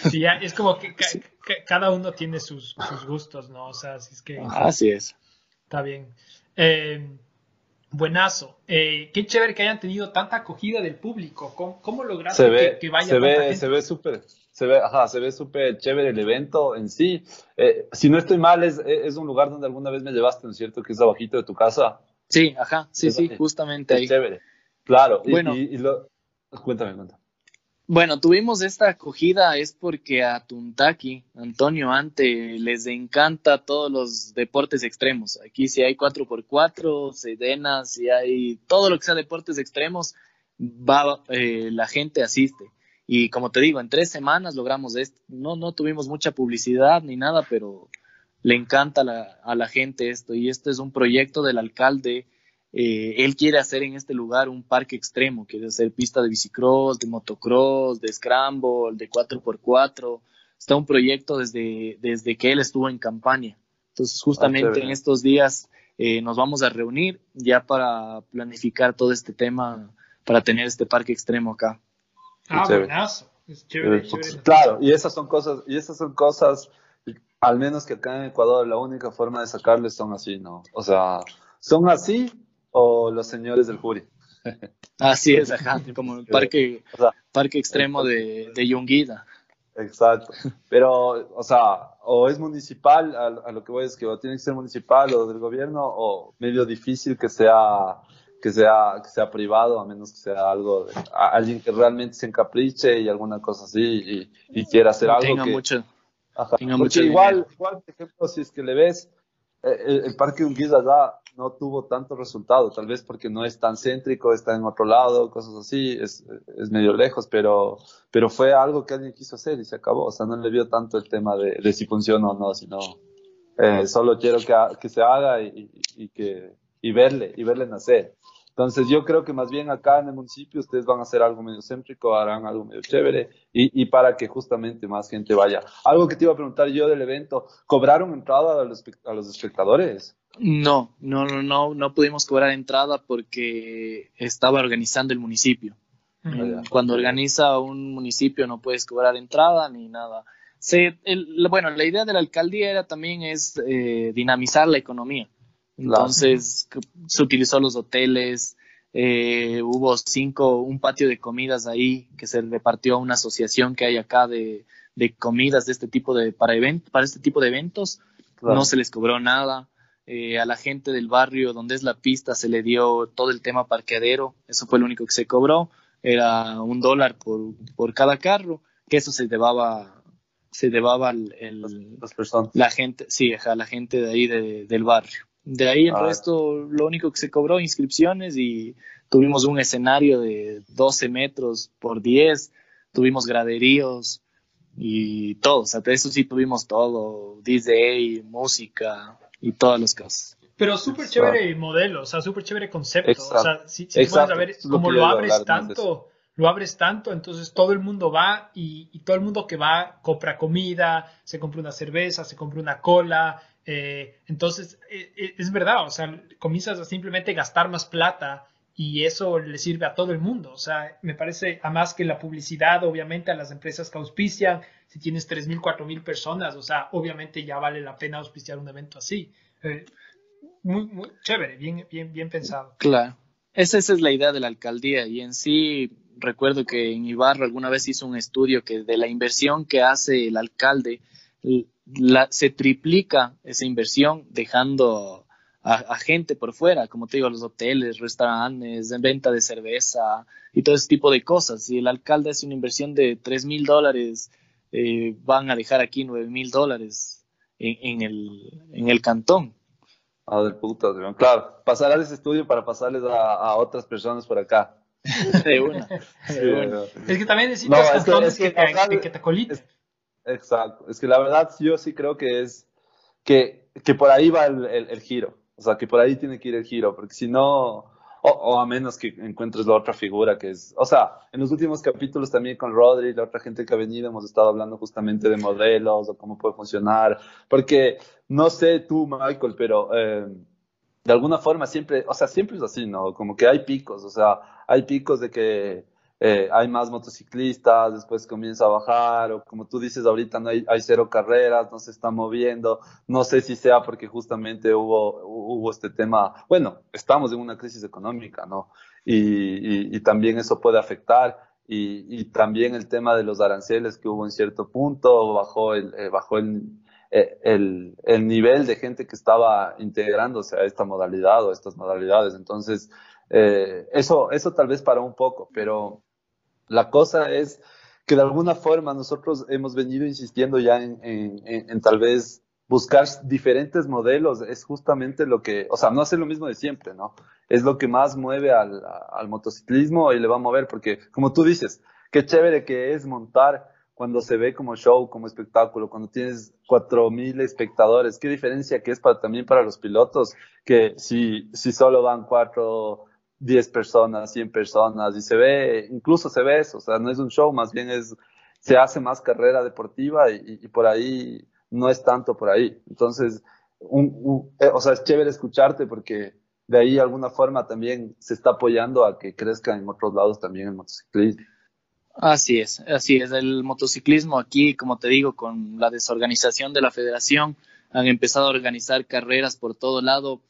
Sí, ya, es como que ca- ca- cada uno tiene sus, sus gustos, ¿no? O sea, así es que Así es. Está bien. Eh, buenazo. Eh, qué chévere que hayan tenido tanta acogida del público. ¿Cómo, cómo lograste Se que, ve, que vaya se tanta ve, gente? se ve súper, se ve, ajá, se ve súper chévere el evento en sí. Eh, si no estoy mal, es, es un lugar donde alguna vez me llevaste, ¿no es cierto? Que es abajito de tu casa. Sí, ajá, sí, Es sí, justamente Es ahí. chévere. Claro. y- Bueno. y, y lo, cuéntame, cuéntame. Bueno, tuvimos esta acogida es porque a Tuntaki, Antonio Ante, les encanta todos los deportes extremos. Aquí si hay 4x4, sedenas, si hay todo lo que sea deportes extremos, va, eh, la gente asiste. Y como te digo, en tres semanas logramos esto. No, no tuvimos mucha publicidad ni nada, pero le encanta la, a la gente esto. Y esto es un proyecto del alcalde eh, él quiere hacer en este lugar un parque extremo, quiere hacer pista de bicicross, de motocross, de scramble, de 4x4. Está un proyecto desde, desde que él estuvo en campaña. Entonces, justamente chévere. en estos días eh, nos vamos a reunir ya para planificar todo este tema, para tener este parque extremo acá. Ah, Chévere. buenazo. Es chévere, Eh, chévere. Claro, y esas son cosas, y esas son cosas, al menos que acá en Ecuador, la única forma de sacarles son así, ¿no? O sea, son así o los señores del jury. Así es, ajá, como el parque, O sea, parque extremo de, de Yunguida. Exacto. Pero, o sea, o es municipal, a, lo que voy es que o tiene que ser municipal o del gobierno, o medio difícil que sea que sea que sea privado, a menos que sea algo de alguien que realmente se encapriche y alguna cosa así y, quiera hacer algo tenga que mucho, tenga mucho igual, igual, por ejemplo, si es que le ves eh, el, Parque Unguiza ya no tuvo tanto resultado, tal vez porque no es tan céntrico, está en otro lado, cosas así, es, es, medio lejos, pero, pero fue algo que alguien quiso hacer y se acabó, o sea, no le vio tanto el tema de, de si funciona o no, sino eh, solo quiero que, que se haga y, y, que, y verle, y verle nacer. Entonces yo creo que más bien acá en el municipio ustedes van a hacer algo medio céntrico, harán algo medio chévere y, y, para que justamente más gente vaya. Algo que te iba a preguntar yo del evento, ¿cobraron entrada a los, a los espectadores? No, no, no, no, no pudimos cobrar entrada porque estaba organizando el municipio. Cuando organiza un municipio no puedes cobrar entrada ni nada. Se, el, bueno, la idea de la alcaldía era también es eh, dinamizar la economía. Entonces se utilizó los hoteles, eh, hubo cinco, un patio de comidas ahí que se repartió a una asociación que hay acá de, de comidas de este tipo de, para, event, para este tipo de eventos. No se les cobró nada. Eh, a la gente del barrio donde es la pista se le dio todo el tema parqueadero. Eso fue lo único que se cobró. Era un dólar por, por cada carro, que eso se llevaba se llevaba el, las personas. la gente, sí, la gente de ahí del barrio. De ahí el ah. resto, lo único que se cobró, inscripciones y tuvimos un escenario de 12 metros por 10, tuvimos graderíos y todo, o sea, eso sí tuvimos todo, DJ, música y todas las cosas. Pero súper chévere modelo, o sea, súper chévere concepto, o sea, si, si puedes ver, como lo abres tanto, lo abres tanto, entonces todo el mundo va y, y, todo el mundo que va compra comida, se compra una cerveza, se compra una cola, eh, entonces, eh, eh, es verdad, o sea, comienzas a simplemente gastar más plata y eso le sirve a todo el mundo. O sea, me parece, a más que la publicidad, obviamente, a las empresas que auspician, si tienes 3.000, 4.000 personas, o sea, obviamente ya vale la pena auspiciar un evento así. muy, muy chévere, bien, bien, bien pensado. Claro. Esa, esa es la idea de la alcaldía y en sí recuerdo que en Ibarra alguna vez hizo un estudio que de la inversión que hace el alcalde se triplica esa inversión dejando a, gente por fuera, como te digo, los hoteles, restaurantes, en venta de cerveza y todo ese tipo de cosas. Si el alcalde hace una inversión de 3 mil dólares, eh, van a dejar aquí 9 mil dólares en, el, en el cantón. Ah, del puta, claro, pasará ese estudio para pasarles a, otras personas por acá. de una. Es que también necesitas cantones que, te, que te Exacto. Es que la verdad yo sí creo que es que, que por ahí va el, el, giro. O sea, que por ahí tiene que ir el giro, porque si no, o, a menos que encuentres la otra figura que es, o sea, en los últimos capítulos también con Rodri, la otra gente que ha venido, hemos estado hablando justamente de modelos o cómo puede funcionar, porque no sé tú, Michael, pero eh, de alguna forma siempre, o sea, siempre es así, ¿no? Como que hay picos, o sea, hay picos de que eh, hay más motociclistas, después comienza a bajar, o como tú dices ahorita, no hay, hay, cero carreras, no se está moviendo, no sé si sea porque justamente hubo, hubo este tema, bueno, estamos en una crisis económica, ¿no? Y, y, también eso puede afectar, y, también el tema de los aranceles que hubo en cierto punto, bajó el, eh, bajó eh, el, el nivel de gente que estaba integrándose a esta modalidad o a estas modalidades, entonces... Eso, eso tal vez para un poco, pero la cosa es que de alguna forma nosotros hemos venido insistiendo ya en, tal vez buscar diferentes modelos, es justamente lo que, o sea, no hacer lo mismo de siempre, ¿no? Es lo que más mueve al, motociclismo y le va a mover, porque como tú dices, qué chévere que es montar cuando se ve como show, como espectáculo, cuando tienes cuatro mil espectadores, qué diferencia que es para, también para los pilotos, que si, si solo van cuatro 10 personas, 100 personas y se ve, incluso se ve eso, o sea, no es un show, más bien es, se hace más carrera deportiva y, por ahí no es tanto por ahí. Entonces, un, eh, o sea, es chévere escucharte porque de ahí de alguna forma también se está apoyando a que crezca en otros lados también el motociclismo. Así es, así es. El motociclismo aquí, como te digo, con la desorganización de la federación, han empezado a organizar carreras por todo lado,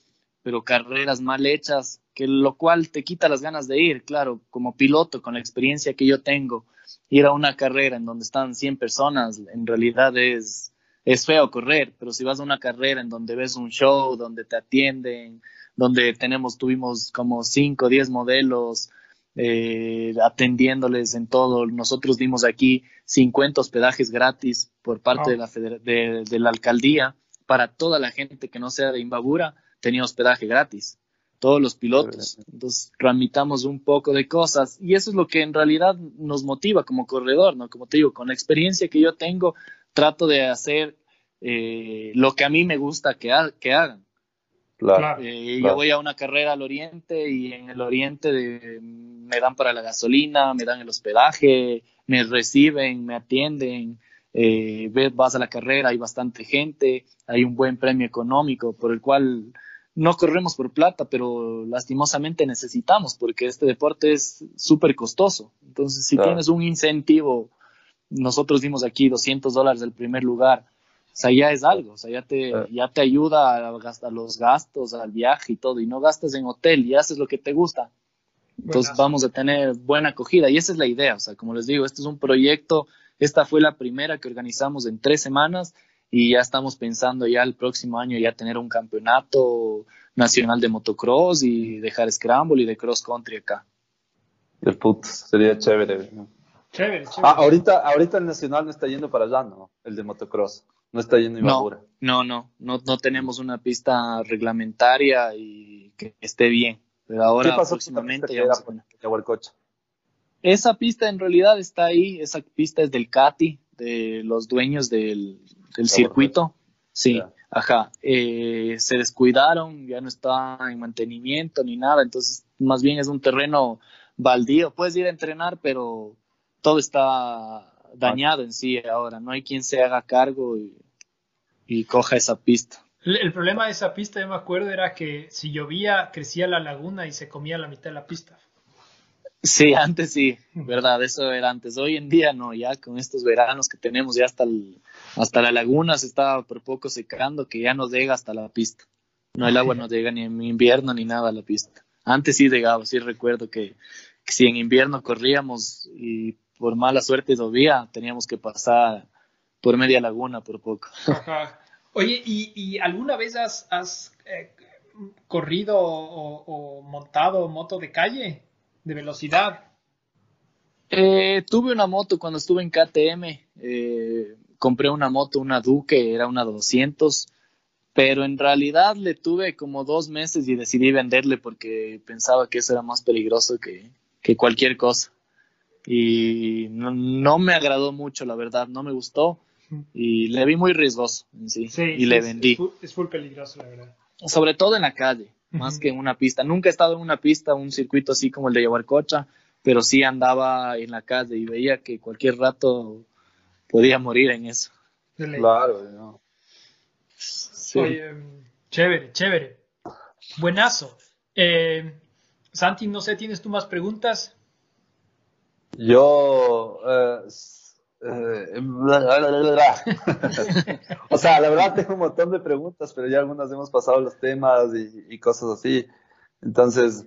pero carreras mal hechas que lo cual te quita las ganas de ir, claro, como piloto, con la experiencia que yo tengo, ir a una carrera en donde están 100 personas, en realidad es, es feo correr, pero si vas a una carrera en donde ves un show, donde te atienden, donde tenemos, tuvimos como 5 o 10 modelos, eh, atendiéndoles en todo. Nosotros dimos aquí 50 hospedajes gratis por parte de, la de, la alcaldía para toda la gente que no sea de Imbabura, tenía hospedaje gratis. Todos los pilotos. Entonces, tramitamos un poco de cosas y eso es lo que en realidad nos motiva como corredor, ¿no? Como te digo, con la experiencia que yo tengo, trato de hacer eh, lo que a mí me gusta que, que hagan. Eh, yo voy a una carrera al oriente y en el oriente me dan para la gasolina, me dan el hospedaje, me reciben, me atienden. Eh, vas a la carrera, hay bastante gente, hay un buen premio económico por el cual no corremos por plata, pero lastimosamente necesitamos porque este deporte es súper costoso. Entonces, si tienes un incentivo, nosotros dimos aquí 200 dólares del primer lugar o sea, ya es algo, o sea, ya te, ya te ayuda a, gastar los gastos, al viaje y todo, y no gastas en hotel y haces lo que te gusta. Entonces vamos a tener buena acogida y esa es la idea, o sea, como les digo, este es un proyecto, esta fue la primera que organizamos en tres semanas y ya estamos pensando ya el próximo año ya tener un campeonato nacional de motocross y dejar scramble y de cross country acá. De put, sería chévere. Chévere, chévere. Ah, ahorita, ahorita el nacional no está yendo para allá, ¿no? El de motocross. No está yendo no, no, no, no, no tenemos una pista reglamentaria y que esté bien. Pero ahora próximamente ya vamos a Esa pista en realidad está ahí, esa pista es del CATI, de los dueños del, circuito. Sí, ajá. Eh, se descuidaron, ya no está en mantenimiento ni nada, entonces más bien es un terreno baldío. Puedes ir a entrenar, pero todo está dañado en sí ahora. No hay quien se haga cargo y, coja esa pista. El, problema de esa pista, yo me acuerdo, era que si llovía, crecía la laguna y se comía la mitad de la pista. Sí, antes sí, verdad, eso era antes. Hoy en día no, ya con estos veranos que tenemos, ya hasta, hasta la laguna se estaba por poco secando, que ya nos llega hasta la pista. No, el agua no llega ni en invierno ni nada a la pista. Antes sí llegaba, sí recuerdo que, que si en invierno corríamos y por mala suerte todavía teníamos que pasar por media laguna por poco. Oye, ¿y, alguna vez has, eh, corrido o, montado moto de calle, de velocidad? Eh, tuve una moto cuando estuve en KTM. Eh, compré una moto, una Duque, era una 200, pero en realidad le tuve como dos meses y decidí venderle porque pensaba que eso era más peligroso que cualquier cosa y no, me agradó mucho, la verdad, no me gustó y le vi muy riesgoso en sí, y le vendí. Es full, peligroso, la verdad. Sobre todo en la calle, más que en una pista. Nunca he estado en una pista, un circuito así como el de Yaguarcocha, pero sí andaba en la calle y veía que cualquier rato podía morir en eso. Claro, no. chévere, chévere. Buenazo. Eh, Santi, no sé, ¿tienes tú más preguntas? Yo, eh, o sea, la verdad tengo un montón de preguntas, pero ya algunas hemos pasado los temas y, cosas así. Entonces,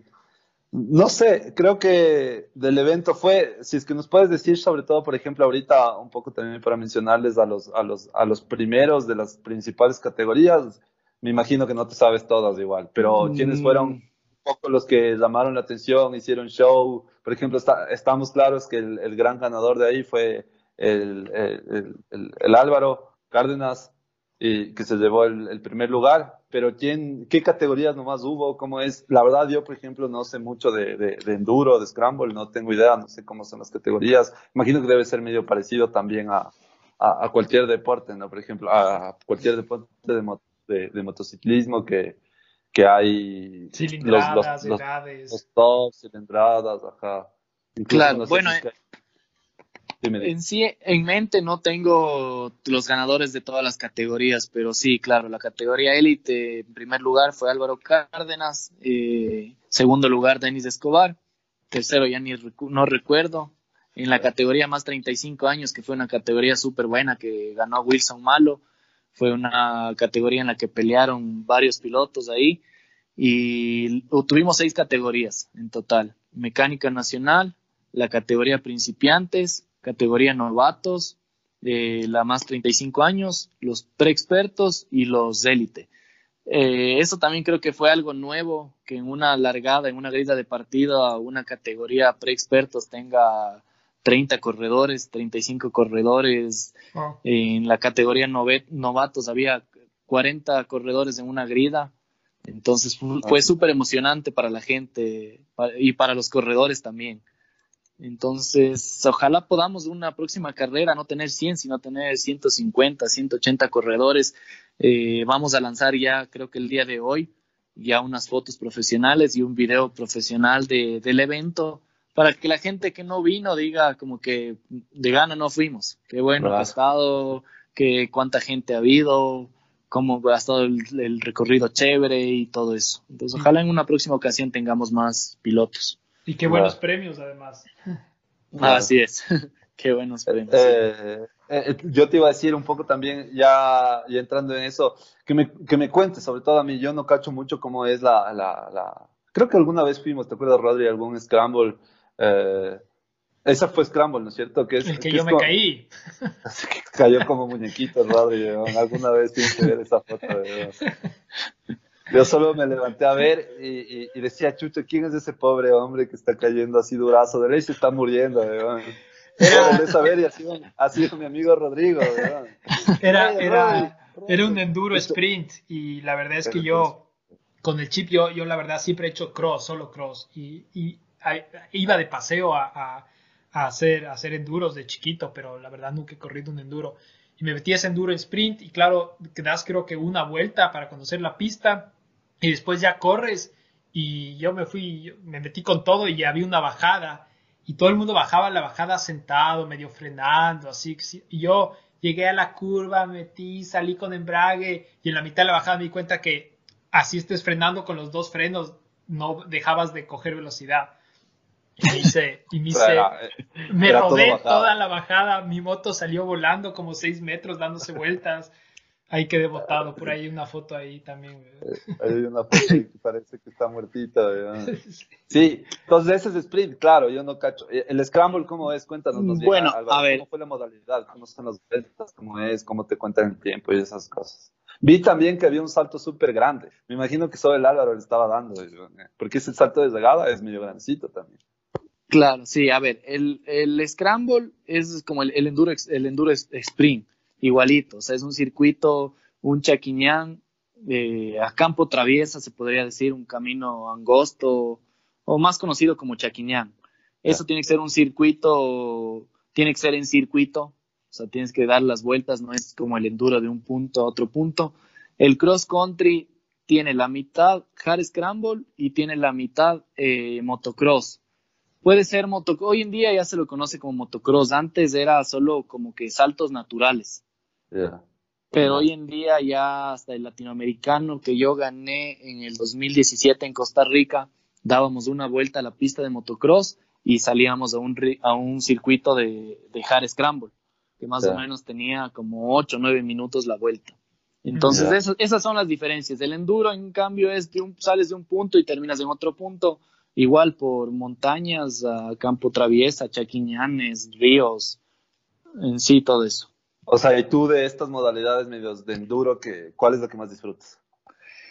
no sé, creo que del evento fue, si es que nos puedes decir sobre todo, por ejemplo, ahorita un poco también para mencionarles a los, a los, a los primeros de las principales categorías, me imagino que no te sabes todas igual, pero ¿quiénes fueron mm. poco los que llamaron la atención, hicieron show? por ejemplo, estamos claros que el, gran ganador de ahí fue el, Álvaro Cárdenas, y, que se llevó el, primer lugar, pero ¿quién, ¿qué categorías nomás hubo? ¿Cómo es? La verdad, yo, por ejemplo, no sé mucho de, enduro, de scramble, no tengo idea, no sé cómo son las categorías. Imagino que debe ser medio parecido también a, cualquier deporte, ¿no? Por ejemplo, a cualquier deporte de, de motociclismo que, que hay cilindradas, los, edades. Los, tops, cilindradas, ajá. claro, bueno, eh, en sí, en mente no tengo los ganadores de todas las categorías, pero sí, claro, la categoría élite, en primer lugar fue Álvaro Cárdenas, eh, segundo lugar Denis Escobar, tercero ya ni no recuerdo, en la categoría más 35 años, que fue una categoría súper buena que ganó Wilson Malo, fue una categoría en la que pelearon varios pilotos ahí. y tuvimos seis categorías en total. Mecánica nacional, la categoría principiantes, categoría novatos, eh, la más 35 años, los pre-expertos y los élite. Eh, eso también creo que fue algo nuevo, que en una largada, en una grilla de partido, una categoría pre-expertos tenga 30 corredores, 35 corredores. En la categoría novatos había 40 corredores en una grida. Entonces fue, súper emocionante para la gente y para los corredores también. Entonces, ojalá podamos una próxima carrera no tener 100, sino tener 150, 180 corredores. Eh, vamos a lanzar ya, creo que el día de hoy, ya unas fotos profesionales y un video profesional de, del evento para que la gente que no vino diga como que de gana no fuimos. Qué bueno que ha estado, que cuánta gente ha habido, cómo ha estado el, recorrido chévere y todo eso. Entonces, ojalá en una próxima ocasión tengamos más pilotos. Y qué buenos premios, además. Así es. qué buenos premios. Eh, eh, yo te iba a decir un poco también, ya, entrando en eso, que me, que me cuentes, sobre todo a mí, yo no cacho mucho cómo es la, la, la... Creo que alguna vez fuimos, ¿te acuerdas, Rodri? Algún scramble. Eh, esa fue Scramble, ¿no es cierto? Que es, el que, yo me caí. que cayó como muñequito, Rodri. Alguna vez tienes que ver esa foto. Yo solo me levanté a ver y, decía, Chucho, ¿quién es ese pobre hombre que está cayendo así durazo? De ley se está muriendo. Era... saber y ha sido, mi amigo Rodrigo. Era, era, era un enduro sprint y la verdad es que yo, con el chip, yo, yo la verdad siempre he hecho cross, solo cross. Y, y iba de paseo a a hacer, hacer enduros de chiquito, pero la verdad nunca he corrido un enduro. Me metí ese enduro en sprint y claro, das creo que una vuelta para conocer la pista y después ya corres y yo me fui, me metí con todo y había una bajada y todo el mundo bajaba la bajada sentado, medio frenando, así. Y yo llegué a la curva, metí, salí con embrague y en la mitad de la bajada me di cuenta que así estés frenando con los dos frenos, no dejabas de coger velocidad. Y me hice, y me, me rodé toda la bajada, mi moto salió volando como seis metros dándose vueltas. Ahí quedé botado, por ahí una foto ahí también. Hay una foto que parece que está muertita. Sí, entonces ese es sprint, claro, yo no cacho. El scramble, ¿cómo es? Cuéntanos. Bueno, a ver. ¿Cómo fue la modalidad? ¿Cómo son las vueltas? ¿Cómo es? ¿Cómo te cuentan el tiempo y esas cosas? Vi también que había un salto súper grande. Me imagino que solo el Álvaro le estaba dando. Porque ese salto de llegada es medio grandecito también. Claro, sí, a ver, el, el Scramble es como el, el, Enduro, el Enduro Sprint, igualito, o sea, es un circuito, un chaquiñán eh, a campo traviesa, se podría decir, un camino angosto, o más conocido como chaquiñán. Eso tiene que ser un circuito, tiene que ser en circuito, o sea, tienes que dar las vueltas, no es como el enduro de un punto a otro punto. El cross country tiene la mitad hard scramble y tiene la mitad eh, motocross puede ser moto, hoy en día ya se lo conoce como motocross, antes era solo como que saltos naturales. Pero hoy en día ya hasta el latinoamericano que yo gané en el 2017 en Costa Rica, dábamos una vuelta a la pista de motocross y salíamos a un, a un circuito de, de hard scramble, que más o menos tenía como 8 o 9 minutos la vuelta. Entonces esas son las diferencias. El enduro, en cambio, es que sales de un punto y terminas en otro punto igual por montañas, campo traviesa, chaquiñanes, ríos, en sí todo eso. O sea, y tú de estas modalidades medios de enduro, que, ¿cuál es la que más disfrutas?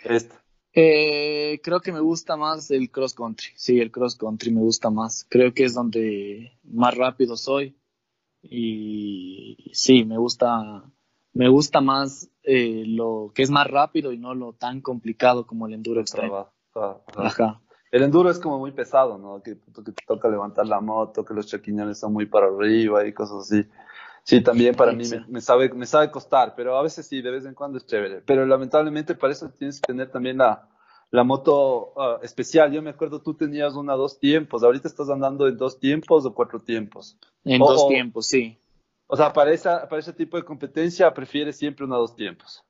Esta. Eh, creo que me gusta más el cross country. Sí, el cross country me gusta más. Creo que es donde más rápido soy. Y sí, me gusta, me gusta más eh, lo que es más rápido y no lo tan complicado como el enduro extremo. Ajá. El enduro es como muy pesado, ¿no? Que, te toca levantar la moto, que los chaquiñones son muy para arriba y cosas así. Sí, también para mí me, sabe, me sabe costar, pero a veces sí, de vez en cuando es chévere. Pero lamentablemente para eso tienes que tener también la, la moto ah, especial. Yo me acuerdo, tú tenías una dos tiempos. Ahorita estás andando en dos tiempos o cuatro tiempos. En dos tiempos, sí. O sea, para, esa, para ese tipo de competencia prefieres siempre una dos tiempos.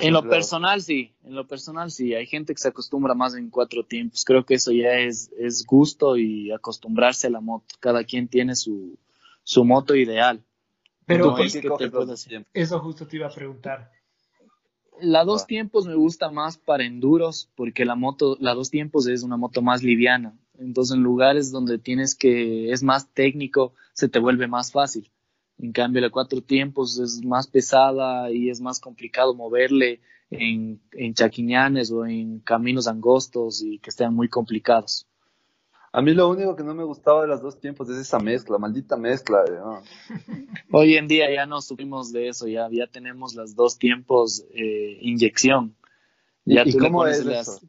En lo personal sí, en lo personal sí. Hay gente que se acostumbra más en cuatro tiempos. Creo que eso ya es, es gusto y acostumbrarse a la moto. Cada quien tiene su, su moto ideal. Pero eso justo te iba a preguntar. la dos Ah. tiempos me gusta más para enduros porque la moto, la dos tiempos es una moto más liviana. Entonces en lugares donde tienes que, es más técnico, se te vuelve más fácil. En cambio la cuatro tiempos es más pesada y es más complicado moverle en, en chaquiñanes o en caminos angostos y que sean muy complicados. A mí lo único que no me gustaba de las dos tiempos es esa mezcla, maldita mezcla. ¿no? Hoy en día ya no subimos de eso, ya, ya tenemos las dos tiempos eh, inyección. Ya ¿Y, le cómo pones es las- eso?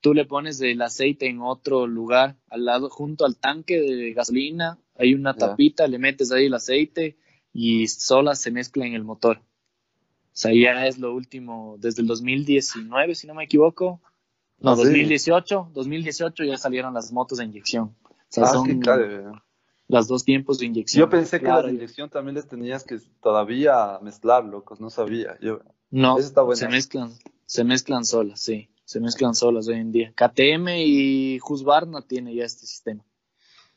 tú le pones el aceite en otro lugar, al lado, junto al tanque de gasolina, hay una tapita, le metes ahí el aceite y sola se mezcla en el motor. O sea, ya es lo último, desde el 2019, si no me equivoco. No, Ah, sí. 2018, 2018 ya salieron las motos de inyección. O sea, Ah, son las dos tiempos de inyección. Yo pensé que las de inyección también les tenías que todavía mezclar, locos, no sabía. Yo, No, Eso está bueno. se mezclan, se mezclan solas, sí, se mezclan solas hoy en día. KTM y Husqvarna tiene ya este sistema.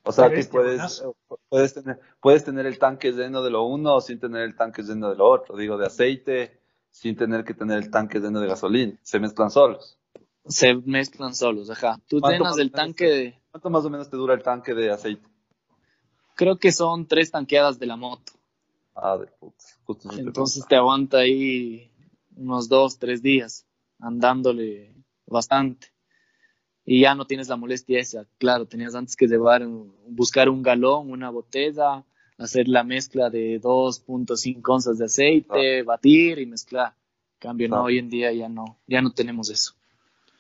O sea, bestia, puedes, puedes, tener, puedes tener el tanque lleno de lo uno sin tener el tanque lleno de lo otro. Digo, de aceite sin tener que tener el tanque lleno de gasolina. Se mezclan solos. Se mezclan solos, ajá. Tú ¿Cuánto llenas más el o menos tanque te- de, ¿Cuánto más o menos te dura el tanque de aceite? creo que son tres tanqueadas de la moto. Ah, de puta. Justo eso te Entonces te aguanta ahí unos dos, tres días andándole bastante. Y ya no tienes la molestia esa. Claro, tenías antes que llevar, buscar un galón, una botella, hacer la mezcla de 2.5 onzas de aceite, batir y mezclar. Cambio, no, Claro. hoy en día ya no, ya no tenemos eso.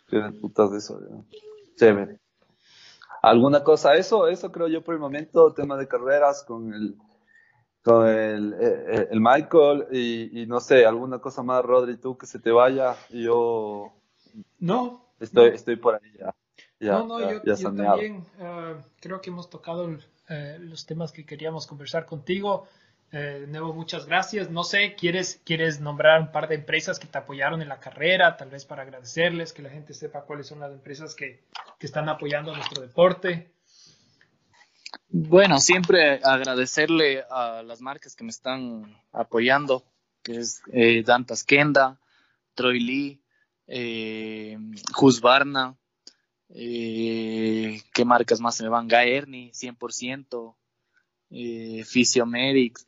Qué de putas de eso, ya. Chévere. ¿Alguna cosa? Eso, eso creo yo por el momento, tema de carreras con el, con el, eh, eh, el Michael y, y no sé, alguna cosa más, Rodri, tú que se te vaya. y Yo No, estoy, no. estoy por ahí ya. Ya, no, no, ya, yo, ya yo también ah, creo que hemos tocado eh, los temas que queríamos conversar contigo. Eh, de nuevo, muchas gracias. No sé, ¿quieres, ¿quieres nombrar un par de empresas que te apoyaron en la carrera? Tal vez para agradecerles, que la gente sepa cuáles son las empresas que, que están apoyando a nuestro deporte. Bueno, siempre agradecerle a las marcas que me están apoyando, que es eh, Dantas Kenda, Troy Lee, eh, Husqvarna, eh, ¿qué marcas más se me van? Gaerni, 100%, eh, Physiomedics,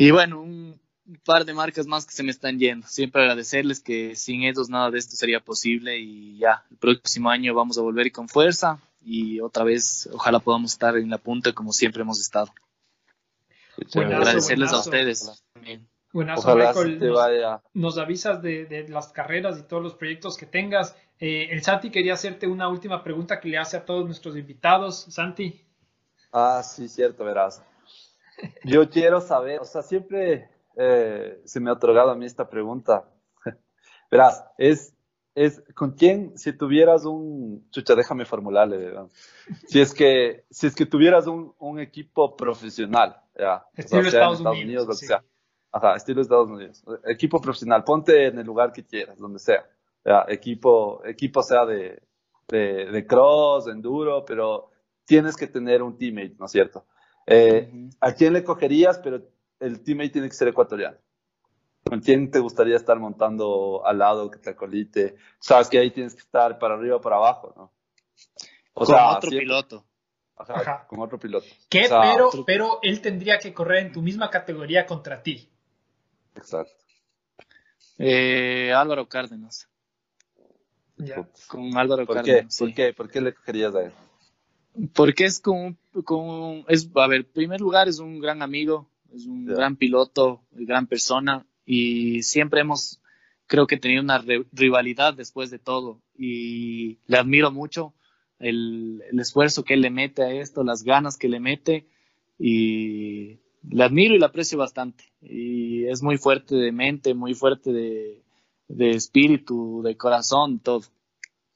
y bueno, un par de marcas más que se me están yendo. Siempre agradecerles que sin ellos nada de esto sería posible y ya, el próximo año vamos a volver con fuerza y otra vez ojalá podamos estar en la punta como siempre hemos estado. Buenazo, agradecerles a ustedes también. Ojalá Michael, te nos- vaya. nos avisas de, de las carreras y todos los proyectos que tengas. Eh, el Santi quería hacerte una última pregunta que le hace a todos nuestros invitados. Santi. Ah, sí, cierto, verás. Yo quiero saber, o sea, siempre eh, se me ha otorgado a mí esta pregunta. Verás, es, es con quién, si tuvieras un, chucha, déjame formularle, ¿verdad? Si es que, si es que tuvieras un, un equipo profesional, ya, o sea, sea en Estados Unidos, Unidos, lo que sí. Ajá, estilo Estados Unidos. Equipo profesional, ponte en el lugar que quieras, donde sea. Ya, equipo, equipo sea de, de, de cross, enduro, pero tienes que tener un teammate, ¿no es cierto? Eh. ¿A quién le cogerías? Pero el teammate tiene que ser ecuatoriano. ¿Con quién te gustaría estar montando al lado que te acolite? Sabes que ahí tienes que estar para arriba o para abajo, ¿no? O con sea, otro siempre- piloto. Ajá, Ajá. con otro piloto. ¿Qué? O sea, pero, otro- pero él tendría que correr en tu misma categoría contra ti. Exacto. Eh, Álvaro Cárdenas. Ya. Con Álvaro ¿Por qué? Cárdenas. ¿Por sí. qué? ¿Por qué le cogerías a él? Porque es con, con es, a ver, en primer lugar es un gran amigo, es un gran piloto, gran persona y siempre hemos, creo que tenido una re- rivalidad después de todo y le admiro mucho el, el esfuerzo que él le mete a esto, las ganas que le mete y le admiro y le aprecio bastante y es muy fuerte de mente, muy fuerte de, de espíritu, de corazón, todo.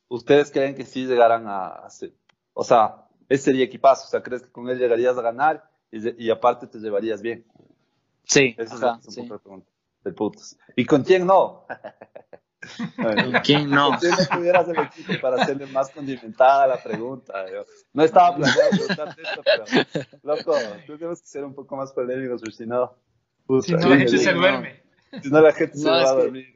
¿Ustedes creen que sí llegarán a hacer? O sea, ese sería equipazo. O sea, ¿crees que con él llegarías a ganar y, y aparte te llevarías bien? Sí, Esa ajá, es la, sí. pregunta. De putos. ¿Y con quién no? ¿Con quién no? ¿Con quién no tuvieras el equipo para hacerle más condimentada la pregunta? Yo no estaba planeando preguntarte esto, pero, loco, tú tienes que ser un poco más polémicos, porque si no... puta, Si no, la gente se duerme. Si no, la gente se No, va a dormir.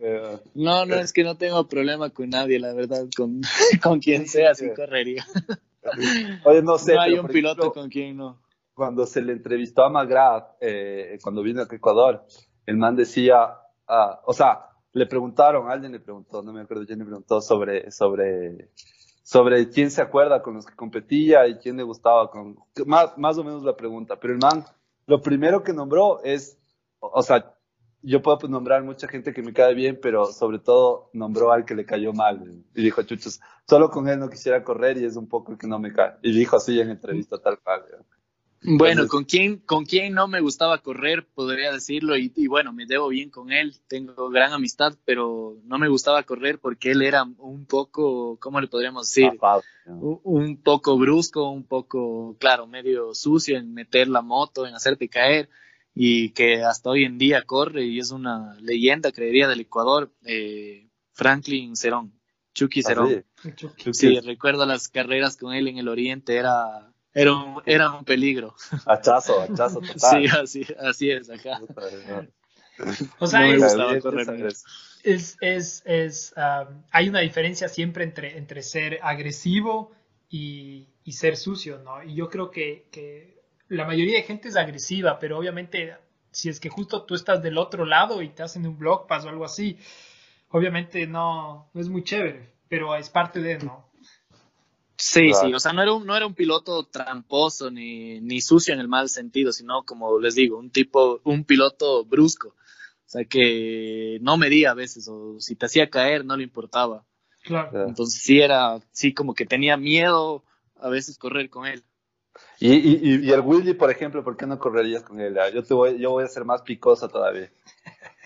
No, no, es que no tengo problema con nadie, la verdad, con, con quien sea, sí correría. Oye, no sé. no hay pero, un piloto ejemplo, con quien no. Cuando se le entrevistó a McGrath, eh, cuando vino a Ecuador, el man decía, ah, o sea, le preguntaron, alguien le preguntó, no me acuerdo quién le preguntó sobre, sobre, sobre quién se acuerda con los que competía y quién le gustaba, con, más, más o menos la pregunta. Pero el man, lo primero que nombró es, o sea, yo puedo pues, nombrar mucha gente que me cae bien, pero sobre todo nombró al que le cayó mal. Y dijo, chuchos, solo con él no quisiera correr y es un poco el que no me cae. Y dijo así en entrevista tal cual. Bueno, Entonces- con quién, con quién no me gustaba correr, podría decirlo, y, y bueno, me debo bien con él, tengo gran amistad, pero no me gustaba correr porque él era un poco, ¿cómo le podríamos decir? Un, un poco brusco, un poco, claro, medio sucio en meter la moto, en hacerte caer, y que hasta hoy en día corre y es una leyenda, creería, del Ecuador, eh, Franklin Cerón, Chucky Cerón. Así. Chucky. Sí, recuerdo las carreras con él en el Oriente, era, era, un, era un peligro. Hachazo, hachazo total. Sí, así, así es, acá. O sea, No es. es, es, es, um, hay una diferencia siempre entre, entre ser agresivo y, y ser sucio, ¿no? Y yo creo que, que la mayoría de gente es agresiva, pero obviamente si es que justo tú estás del otro lado y te hacen un blog pass o algo así, obviamente no, no es muy chévere, pero es parte de, ¿no? Sí, sí, o sea, no era un, no era un piloto tramposo ni, ni sucio en el mal sentido, sino como les digo, un tipo, un piloto brusco. O sea, que no medía a veces, o si te hacía caer, no le importaba. Claro. Entonces sí era, sí como que tenía miedo a veces correr con él. Y, y, y- y el Willy, por ejemplo, ¿por qué no correrías con él? Ah, Yo, te voy, yo voy a ser más picosa todavía.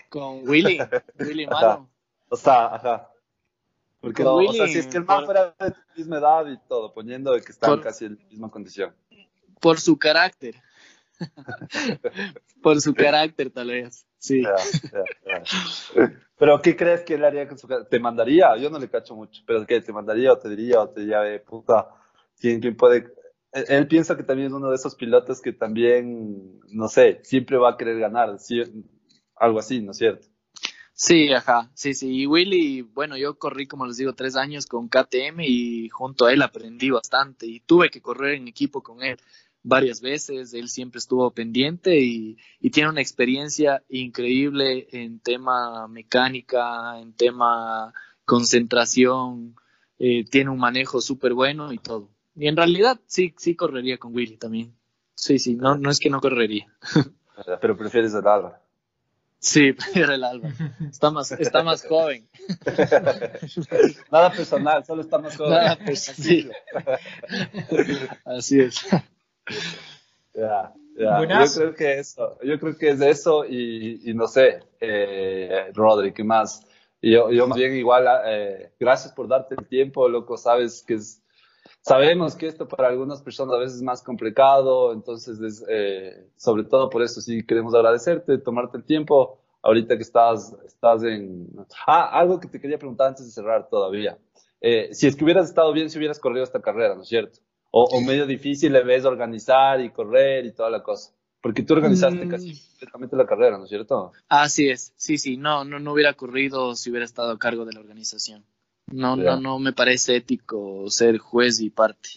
Con Willy, Willy. Malo. O sea, ajá. Porque no, o sea, si es que el man por- fuera de tu misma edad y todo, poniendo que están Por- casi en la misma condición. Por su carácter. por su carácter, tal vez. Sí. Pero, ¿qué crees que él haría con su ca- ¿Te mandaría? Yo no le cacho mucho, pero ¿qué? ¿Te mandaría o te diría o te diría, eh, puta, ¿quién, quién puede? Él, él piensa que también es uno de esos pilotos que también, no sé, siempre va a querer ganar, algo así, ¿no es cierto? Sí, ajá, sí, sí. Y Willy, bueno, yo corrí, como les digo, tres años con KTM y junto a él aprendí bastante y tuve que correr en equipo con él varias veces. Él siempre estuvo pendiente y, tiene una experiencia increíble en tema mecánica, en tema concentración, eh, tiene un manejo súper bueno y todo. Y en realidad sí, sí correría con Willy también. Sí, sí, no, no es que no correría. Pero prefieres Álvaro. Sí, el Alba. Está más, está más joven. Nada personal, solo está más joven. Nada, sí. Así es. Ya, ya. Yo creo que eso, yo creo que es eso y, y no sé, eh, Rodri, ¿qué más? Yo, yo más bien igual, eh, gracias por darte el tiempo, loco, sabes que es, sabemos que esto para algunas personas a veces es más complicado, entonces es, eh, sobre todo por eso sí queremos agradecerte, tomarte el tiempo, ahorita que estás, estás en... Ah, algo que te quería preguntar antes de cerrar todavía. Eh, si es que hubieras estado bien, si hubieras corrido esta carrera, ¿no es cierto? O, o medio difícil le ves organizar y correr y toda la cosa. Porque tú organizaste Mm. casi completamente la carrera, ¿no es cierto? Así es. Sí, sí. No, no, no hubiera ocurrido si hubiera estado a cargo de la organización. No, no, no me parece ético ser juez y parte.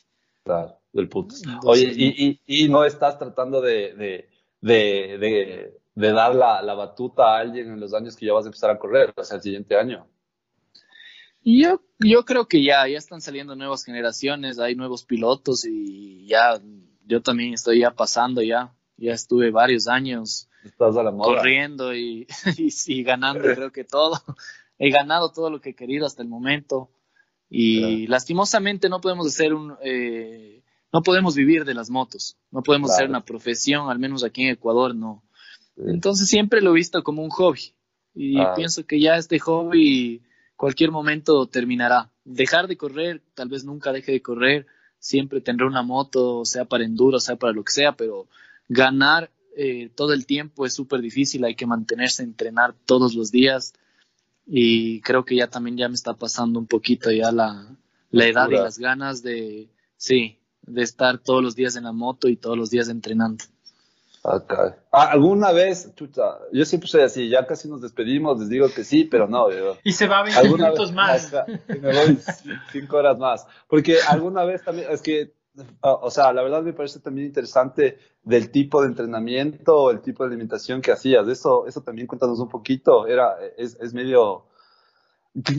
Claro, del puto. Entonces, Oye, y, y, y no estás tratando de, de, de, de, de dar la, la batuta a alguien en los años que ya vas a empezar a correr, o sea, el siguiente año. Yo, yo creo que ya, ya están saliendo nuevas generaciones, hay nuevos pilotos y ya, yo también estoy ya pasando ya. Ya estuve varios años Estás a la moda. corriendo y, y, y ganando creo que todo. He ganado todo lo que he querido hasta el momento y lastimosamente no podemos hacer un, eh, no podemos vivir de las motos, no podemos Claro. hacer una profesión, al menos aquí en Ecuador no. Sí. Entonces siempre lo he visto como un hobby y Ah. pienso que ya este hobby cualquier momento terminará. Dejar de correr, tal vez nunca deje de correr, siempre tendré una moto, sea para enduro, sea para lo que sea, pero ganar eh, todo el tiempo es súper difícil, hay que mantenerse, entrenar todos los días y creo que ya también ya me está pasando un poquito ya la, la edad y las ganas de, sí, de estar todos los días en la moto y todos los días entrenando. Acá. Ah, alguna vez, chucha, yo siempre soy así, ya casi nos despedimos, les digo que sí, pero no. Yo, y se va 20 alguna minutos vez- más. acá, y me voy cinco horas más. Porque alguna vez también, es que, o o sea, la verdad me parece también interesante del tipo de entrenamiento, el tipo de alimentación que hacías. Eso, eso también cuéntanos un poquito. Era, es, es medio,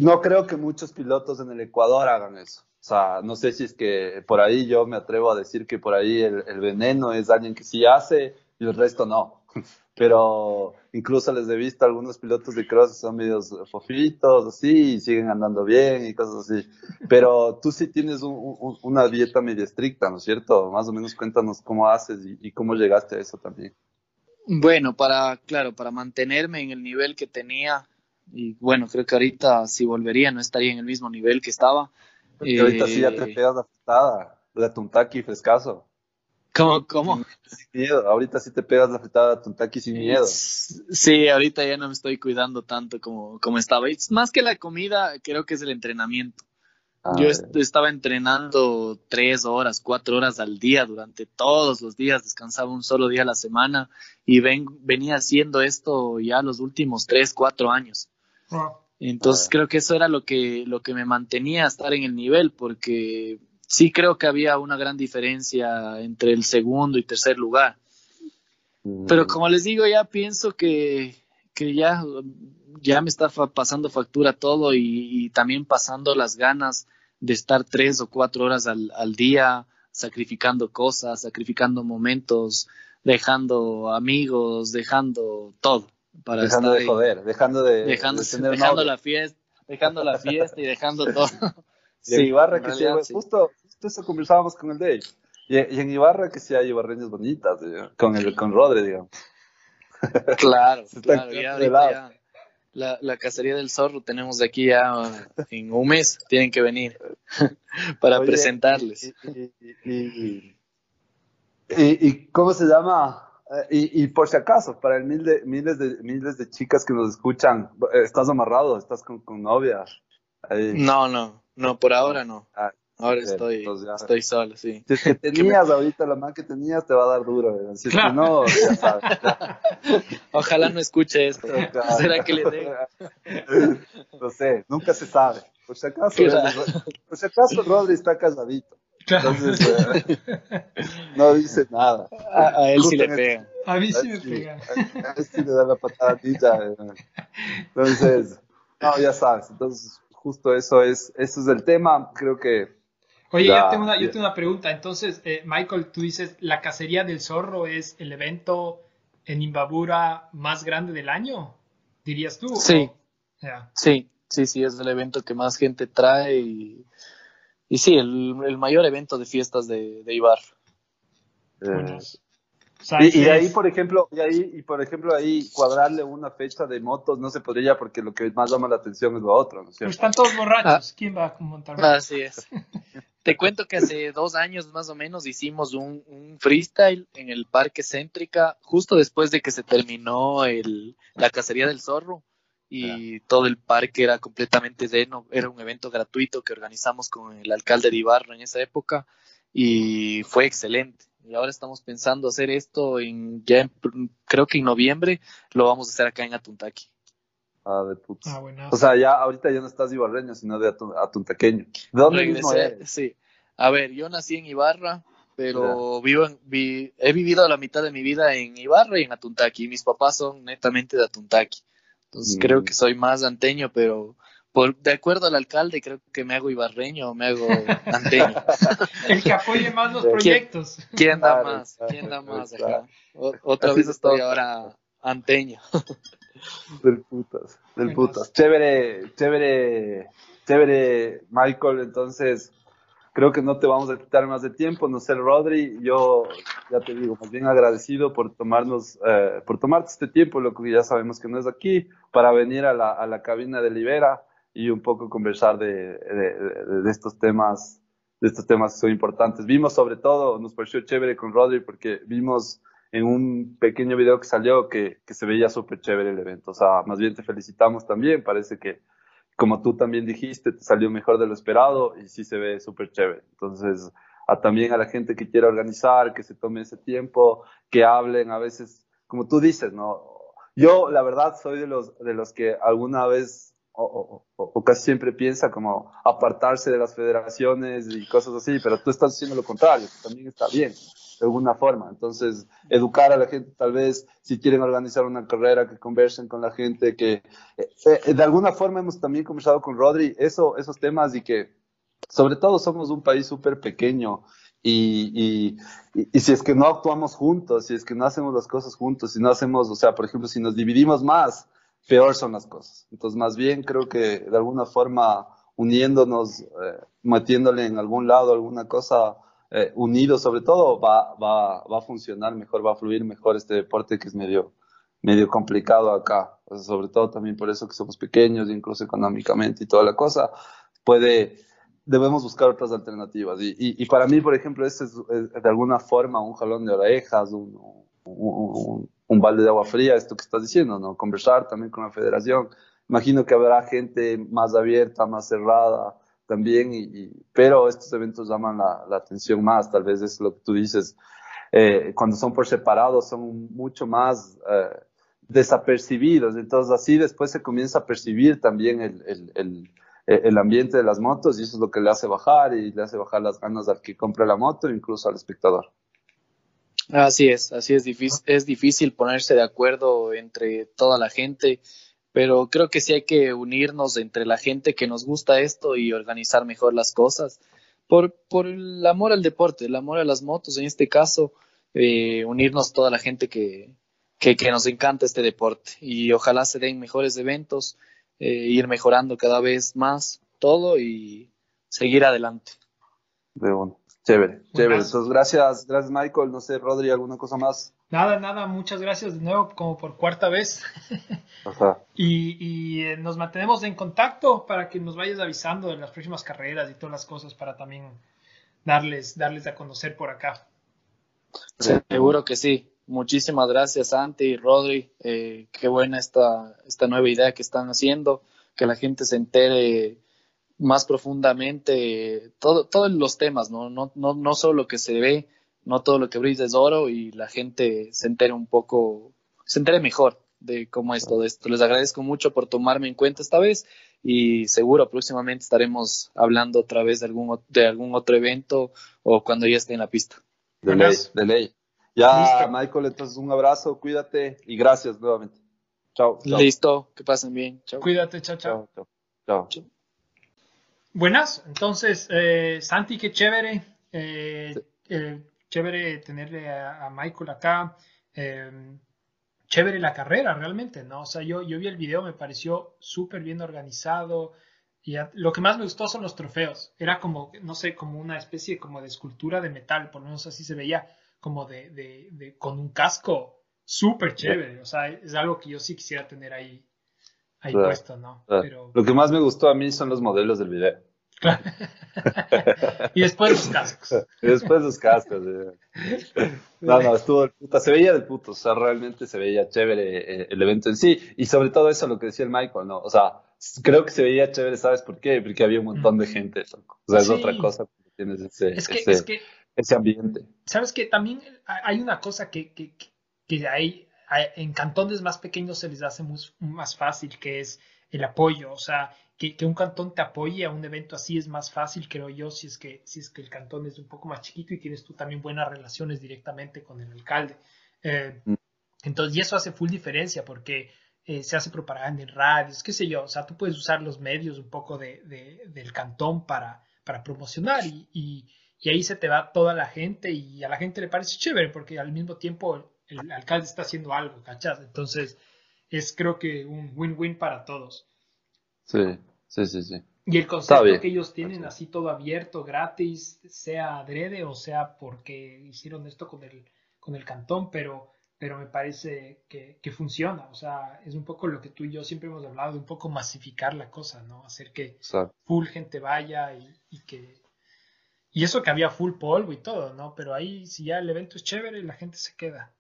no creo que muchos pilotos en el Ecuador hagan eso. O sea, no sé si es que por ahí yo me atrevo a decir que por ahí el, el veneno es alguien que sí hace y el resto no. Pero incluso les he visto algunos pilotos de cross que son medios fofitos, así, y siguen andando bien y cosas así. Pero tú sí tienes un- un- una dieta media estricta, ¿no es cierto? Más o menos cuéntanos cómo haces y, y cómo llegaste a eso también. Bueno, para, claro, para mantenerme en el nivel que tenía, y bueno, creo que ahorita si volvería no estaría en el mismo nivel que estaba. Porque ahorita sí ya te Eh, pegas la fritada, la tuntaki frescaso. ¿Cómo? cómo? Sin miedo, ahorita sí te pegas la fritada de tuntaki sin miedo. Sí, ahorita ya no me estoy cuidando tanto como, como estaba. Y más que la comida, creo que es el entrenamiento. Ah, Yo est- estaba entrenando tres horas, cuatro horas al día durante todos los días, descansaba un solo día a la semana y ven, venía haciendo esto ya los últimos tres, cuatro años. Wow. Entonces Ah. creo que eso era lo que, lo que me mantenía a estar en el nivel, porque sí creo que había una gran diferencia entre el segundo y tercer lugar. mm, Pero como les digo, ya pienso que, que ya, ya me está fa- pasando factura todo y, y también pasando las ganas de estar tres o cuatro horas al, al día sacrificando cosas, sacrificando momentos, dejando amigos, dejando todo para dejando estar de joder, dejando de, dejando, de tener dejando la fiesta, dejando la fiesta y dejando todo. Ibarra en que sí, realidad, güey, sí. justo eso conversábamos con el Dave. Y, y en Ibarra que sí hay ibarreñas bonitas, digamos, con el con Rodri, digamos. Claro, claro, ya ya la, la cacería del zorro tenemos de aquí ya en un mes, tienen que venir para Oye, presentarles. Y, y, y, y- y- y ¿cómo se llama? Eh, Y, y por si acaso, para el mil de, miles, de, miles de chicas que nos escuchan, eh, ¿estás amarrado? ¿Estás con, con novia? Ahí. No, no, no, por ahora no. Ah, Ahora estoy, entonces ya- estoy solo, sí. Si es que tenías ahorita la man que tenías, te va a dar duro. güey. Si es que no, ya sabes. ya. Ojalá no escuche esto. ¿Será que le dé? No sé, nunca se sabe. Por si acaso, Claro. por si acaso Rodri está casadito. Claro. Entonces, eh, no dice nada. A, a él sí le pega. A mí sí me pega. a él sí le da la patada ninja. eh. Entonces, no, ya sabes. Entonces, justo eso es, eso es el tema. Creo que Oye, yo, tengo una, yo ya. tengo una pregunta. Entonces, eh, Michael, tú dices, ¿la cacería del zorro es el evento en Imbabura más grande del año? ¿Dirías tú? Sí. O- Ya. Sí, sí, sí, es el evento que más gente trae y, y sí, el, el mayor evento de fiestas de, de Ibar. eh, Y, y ese de ahí, por ejemplo, y ahí, y por ejemplo, ahí cuadrarle una fecha de motos no se podría porque lo que más llama la atención es lo otro, ¿no es Pero cierto? están todos borrachos. ¿Quién va a montar? Así es. Te cuento que hace dos años más o menos hicimos un, un freestyle en el Parque Céntrica, justo después de que se terminó el, la cacería del zorro y todo el parque era completamente lleno. Era un evento gratuito que organizamos con el alcalde de Ibarra en esa época y fue excelente. Y ahora estamos pensando hacer esto en, ya en- creo que en noviembre lo vamos a hacer acá en Atuntaqui. Ah, de puta. Ah, bueno. O sea, ya ahorita ya no estás ibarreño, sino de atun- atuntaqueño. ¿De dónde mismo Regresé, eres? sí. A ver, yo nací en Ibarra, pero vivo en, vi- he vivido la mitad de mi vida en Ibarra y en Atuntaqui. Mis papás son netamente de Atuntaqui. Entonces Mm. creo que soy más anteño, pero por, de acuerdo al alcalde creo que me hago ibarreño o me hago anteño. El que apoye más los ¿Quién- proyectos. ¿Quién da Claro, más? claro, ¿Quién da más? claro. Ajá. O- otra Así vez es estoy todo. ahora anteño. Del putas, del putas. Chévere, chévere, chévere, Michael. Entonces, creo que no te vamos a quitar más de tiempo. No sé, Rodri, yo ya te digo, más bien agradecido por tomarnos, eh, por tomarte este tiempo, lo que ya sabemos que no es aquí, para venir a la, a la cabina de Libera y un poco conversar de, de, estos temas, de estos temas que son importantes. Vimos sobre todo, nos pareció chévere con Rodri porque vimos en un pequeño video que salió que, que se veía súper chévere el evento. O sea, más bien te felicitamos también. Parece que, como tú también dijiste, te salió mejor de lo esperado y sí se ve súper chévere. Entonces, también a la gente que quiera organizar, que se tome ese tiempo, que hablen a veces, como tú dices, ¿no? Yo, la verdad, soy de los, de los que alguna vez o, o, casi siempre piensa como apartarse de las federaciones y cosas así, pero tú estás haciendo lo contrario, que también está bien, de alguna forma. Entonces, educar a la gente, tal vez, si quieren organizar una carrera, que conversen con la gente, que eh, eh, de alguna forma hemos también conversado con Rodri eso, esos temas y que, sobre todo, somos un país súper pequeño y, y, y, si es que no actuamos juntos, si es que no hacemos las cosas juntos, si no hacemos, o sea, por ejemplo, si nos dividimos más, peor son las cosas. Entonces, más bien creo que de alguna forma uniéndonos, eh, metiéndole en algún lado alguna cosa, eh, unidos sobre todo, va, va, va a funcionar mejor, va a fluir mejor este deporte que es medio, medio complicado acá. sobre todo también por eso que somos pequeños, incluso económicamente y toda la cosa, puede, debemos buscar otras alternativas. Y, y, y para mí, por ejemplo, este es, de alguna forma un jalón de orejas, un, un, un, balde de agua fría, esto que estás diciendo, ¿no? Conversar también con la federación. Imagino que habrá gente más abierta, más cerrada también, y, pero estos eventos llaman la, atención más, tal vez es lo que tú dices. Eh, cuando son por separado son mucho más eh, desapercibidos, entonces así después se comienza a percibir también el, el, el ambiente de las motos y eso es lo que le hace bajar y le hace bajar las ganas al que compre la moto, incluso al espectador. Así es, así es difícil, es difícil ponerse de acuerdo entre toda la gente, pero creo que sí hay que unirnos entre la gente que nos gusta esto y organizar mejor las cosas. Por, por el amor al deporte, el amor a las motos, en este caso, eh, unirnos toda la gente que, que, que, nos encanta este deporte y ojalá se den mejores eventos, eh, ir mejorando cada vez más todo y seguir adelante. De bueno. Chévere, chévere. Entonces, gracias, gracias Michael. No sé, Rodri, ¿alguna cosa más? Nada, nada, muchas gracias de nuevo, como por cuarta vez. Ajá. y, y eh, nos mantenemos en contacto para que nos vayas avisando de las próximas carreras y todas las cosas para también darles, darles a conocer por acá. Seguro que sí. Muchísimas gracias, Santi y Rodri. Eh, qué buena esta, esta nueva idea que están haciendo, que la gente se entere más profundamente todo, todos los temas, ¿no? No, no, no solo lo que se ve, no todo lo que brilla es oro y la gente se entere un poco, se entere mejor de cómo es todo esto. Les agradezco mucho por tomarme en cuenta esta vez y seguro próximamente estaremos hablando otra vez de algún, de algún otro evento o cuando ya esté en la pista. De ley, de ley. Ya, Michael, entonces un abrazo, cuídate y gracias nuevamente. Chao. Listo, que pasen bien. Chao. Cuídate, chao, chao. chao. chao. Buenas, entonces, eh, Santi, qué chévere. Eh, eh, chévere tenerle a, Michael acá. chévere la carrera, realmente, ¿no? O sea, yo, yo vi el video, me pareció súper bien organizado. Y lo que más me gustó son los trofeos. Era como, no sé, como una especie como de escultura de metal, por lo menos así se veía, como de, de, con un casco súper chévere. O sea, es algo que yo sí quisiera tener ahí ahí puesto, ¿no? Pero... Lo que más me gustó a mí son los modelos del video. y después los cascos. y después los cascos. No, no, estuvo del puta. Se veía del puto. O sea, realmente se veía chévere eh, el evento en sí. Y sobre todo eso, lo que decía el Michael, ¿no? O sea, creo que se veía chévere, ¿sabes por qué? Porque había un montón de gente. O sea, es otra cosa. Tienes ese, ese, ese ambiente. ¿Sabes que También hay una cosa que, que, que hay en cantones más pequeños se les hace más fácil, que es el apoyo. O sea, que, un cantón te apoye a un evento así es más fácil, creo yo, si es, que, si es que el cantón es un poco más chiquito y tienes tú también buenas relaciones directamente con el alcalde. Eh, mm. entonces, y eso hace full diferencia porque eh, se hace propaganda en radios, qué sé yo. O sea, tú puedes usar los medios un poco de, del cantón para, para promocionar y, y, y ahí se te va toda la gente y a la gente le parece chévere porque al mismo tiempo el alcalde está haciendo algo, ¿cachas? Entonces, es creo que un win-win para todos. Sí, sí, sí, sí. Y el concepto que ellos tienen así todo abierto, gratis, sea adrede o sea porque hicieron esto con el, con el cantón, pero, pero me parece que, que, funciona. O sea, es un poco lo que tú y yo siempre hemos hablado, de un poco masificar la cosa, ¿no? Hacer que full gente vaya y, y que... Y eso que había full polvo y todo, ¿no? Pero ahí si ya el evento es chévere, la gente se queda.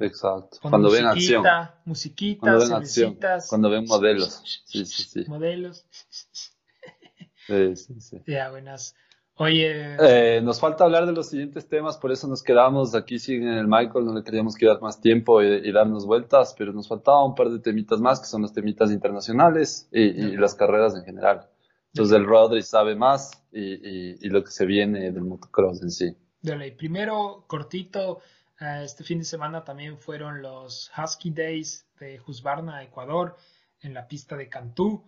Exacto. cuando ven acción. Musiquita, cuando ven acción. Cuando ven modelos. Sí, sí, sí. Modelos. Sí, sí, sí. Ya, buenas. Oye, Eh, nos falta hablar de los siguientes temas, por eso nos quedamos aquí sin el Michael, no le queríamos quedar más tiempo y, y darnos vueltas, pero nos faltaba un par de temitas más, que son los temitas internacionales y, y las carreras en general. Entonces el Rodri sabe más y, lo que se viene del motocross en sí. de ley. Primero, cortito, este fin de semana también fueron los Husky Days de Husqvarna, Ecuador, en la pista de Cantú.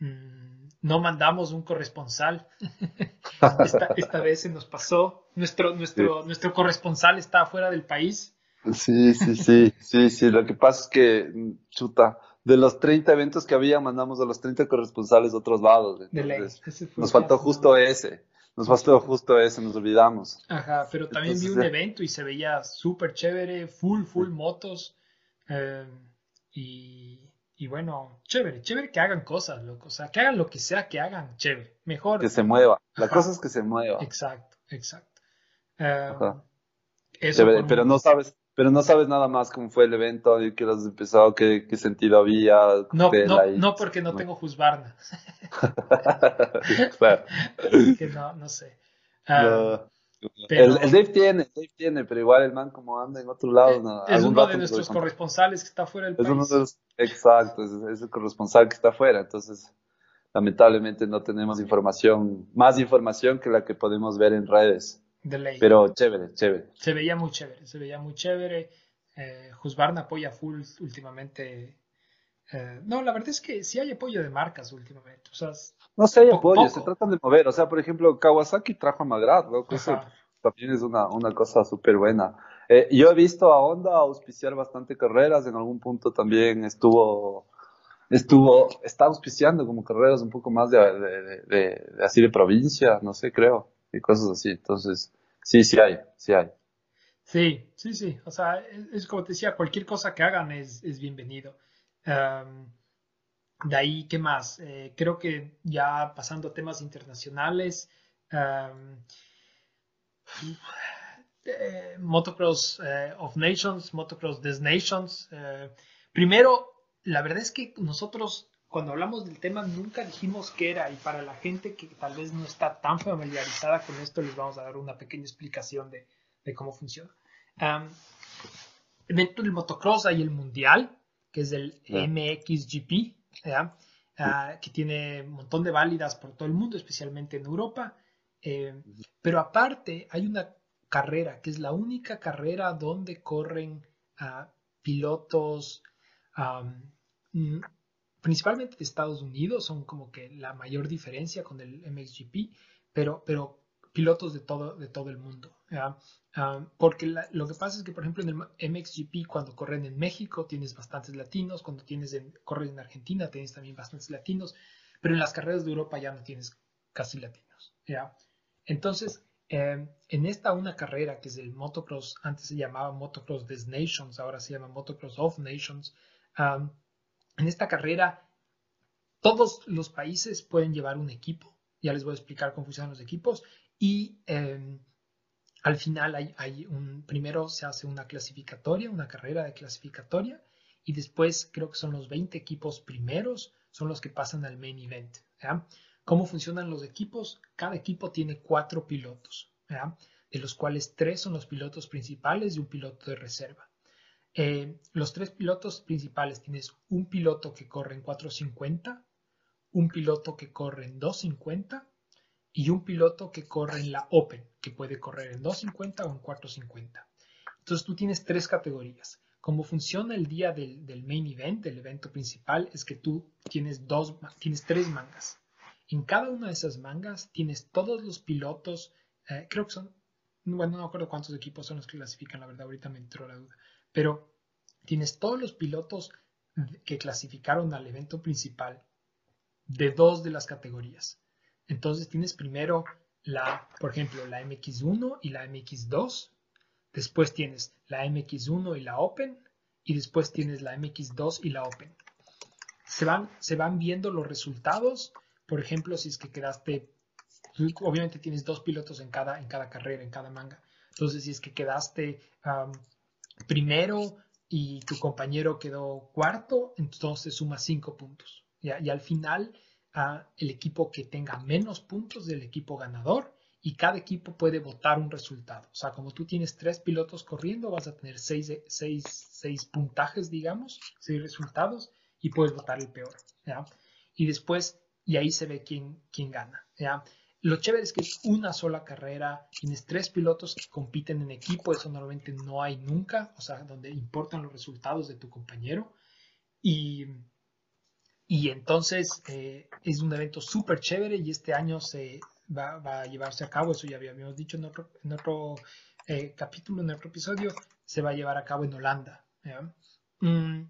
Mm, no mandamos un corresponsal. esta, esta vez se nos pasó. Nuestro, nuestro, nuestro corresponsal está fuera del país. Sí, sí, sí, sí, sí. Lo que pasa es que, chuta, de los 30 eventos que había, mandamos a los 30 corresponsales a otros lados. De ley. Entonces, Ese fue nos faltó justo ese. Nos faltó justo ese, nos olvidamos. Ajá, pero también vi un evento y se veía súper chévere, full, full motos. eh, y, y bueno, chévere, chévere que hagan cosas, loco. O sea, que hagan lo que sea que hagan, chévere. Mejor. Que se mueva. La Ajá. cosa es que se mueva. Exacto, exacto. Eh, Ajá. eso Chévere, pero un- no sabes, pero no sabes nada más cómo fue el evento, y qué has empezado, qué, qué sentido había. No, no, no porque no tengo Husqvarna, Claro. que no, no sé. Ah, pero- El, el Dave tiene, Dave tiene, pero igual el man como anda en otro lado, no, es uno de nuestros lo corresponsales que está fuera del Es uno país. de los, exacto, es, es el corresponsal que está afuera, entonces lamentablemente no tenemos información, más información que la que podemos ver en redes, De ley. pero chévere, chévere. Se veía muy chévere, se veía muy chévere. Eh, Husqvarna apoya full últimamente. Eh, no, la verdad es que sí hay apoyo de marcas últimamente. O sea, No sé, hay apoyo, poco. se tratan de mover, o sea, por ejemplo, Kawasaki trajo a Magrat, loco, eso también es una, una cosa súper buena. Eh, yo he visto a Honda auspiciar bastante carreras, en algún punto también estuvo, estuvo, está auspiciando como carreras un poco más de, de- de- de- de así de provincia, no sé, creo, y cosas así. Entonces, sí, sí hay, sí hay. Sí, sí, sí. O sea, es, como te decía, cualquier cosa que hagan es, bienvenido. De ahí, ¿qué más? Eh, creo que ya pasando a temas internacionales, eh, Motocross eh, of Nations, Motocross Des Nations. primero, la verdad es que nosotros cuando hablamos del tema nunca dijimos qué era y para la gente que tal vez no está tan familiarizada con esto les vamos a dar una pequeña explicación de, de cómo funciona. Um, dentro del motocross hay el mundial, que es el Ya. MXGP, ¿ya? Ah, que tiene un montón de válidas por todo el mundo, especialmente en Europa. Eh, pero aparte hay una carrera, que es la única carrera donde corren ah, pilotos mm, principalmente de Estados Unidos, son como que la mayor diferencia con el MXGP, pero, pero pilotos de todo, de todo el mundo. Ah, porque lo que pasa es que, por ejemplo, en el MXGP, cuando corren en México, tienes bastantes latinos, cuando tienes en, corren en Argentina, tienes también bastantes latinos, pero en las carreras de Europa ya no tienes casi latinos. ¿ya? Entonces, eh, en esta una carrera que es el motocross, antes se llamaba Motocross Des Nations, ahora se llama Motocross of Nations, en esta carrera todos los países pueden llevar un equipo, ya les voy a explicar cómo funcionan los equipos, y eh, al final hay, un, primero se hace una clasificatoria, una carrera de clasificatoria, y después creo que son los 20 equipos primeros, son los que pasan al main event. ¿Cómo funcionan los equipos? Cada equipo tiene cuatro pilotos, de los cuales tres son los pilotos principales y un piloto de reserva. Eh, los tres pilotos principales tienes un piloto que corre en 450, un piloto que corre en 250 y un piloto que corre en la Open, que puede correr en 250 o en 450. Entonces tú tienes tres categorías. Cómo funciona el día del, del main event, del evento principal, es que tú tienes, dos, tienes tres mangas. En cada una de esas mangas tienes todos los pilotos, eh, creo que son, bueno, no acuerdo cuántos equipos son los que clasifican, la verdad, ahorita me entró la duda, pero tienes todos los pilotos que clasificaron al evento principal de dos de las categorías. Entonces tienes primero la, por ejemplo, la MX1 y la MX2, después tienes la MX1 y la Open, y después tienes la MX2 y la Open. Se van, se van viendo los resultados, por ejemplo, si es que quedaste, obviamente tienes dos pilotos en cada, en cada carrera, en cada manga. Entonces, si es que quedaste primero y tu compañero quedó cuarto, entonces sumas cinco puntos. Y al final a el equipo que tenga menos puntos del equipo ganador y cada equipo puede votar un resultado. O sea, como tú tienes tres pilotos corriendo, vas a tener seis, seis, seis puntajes, digamos, seis resultados y puedes votar el peor. Y después, y ahí se ve quién, quién gana. Lo chévere es que es una sola carrera, tienes tres pilotos que compiten en equipo, eso normalmente no hay nunca, o sea, donde importan los resultados de tu compañero. Y, y entonces eh, es un evento súper chévere y este año se va, a llevarse a cabo, eso ya habíamos dicho en otro, en otro eh, capítulo, en otro episodio, se va a llevar a cabo en Holanda. Mm,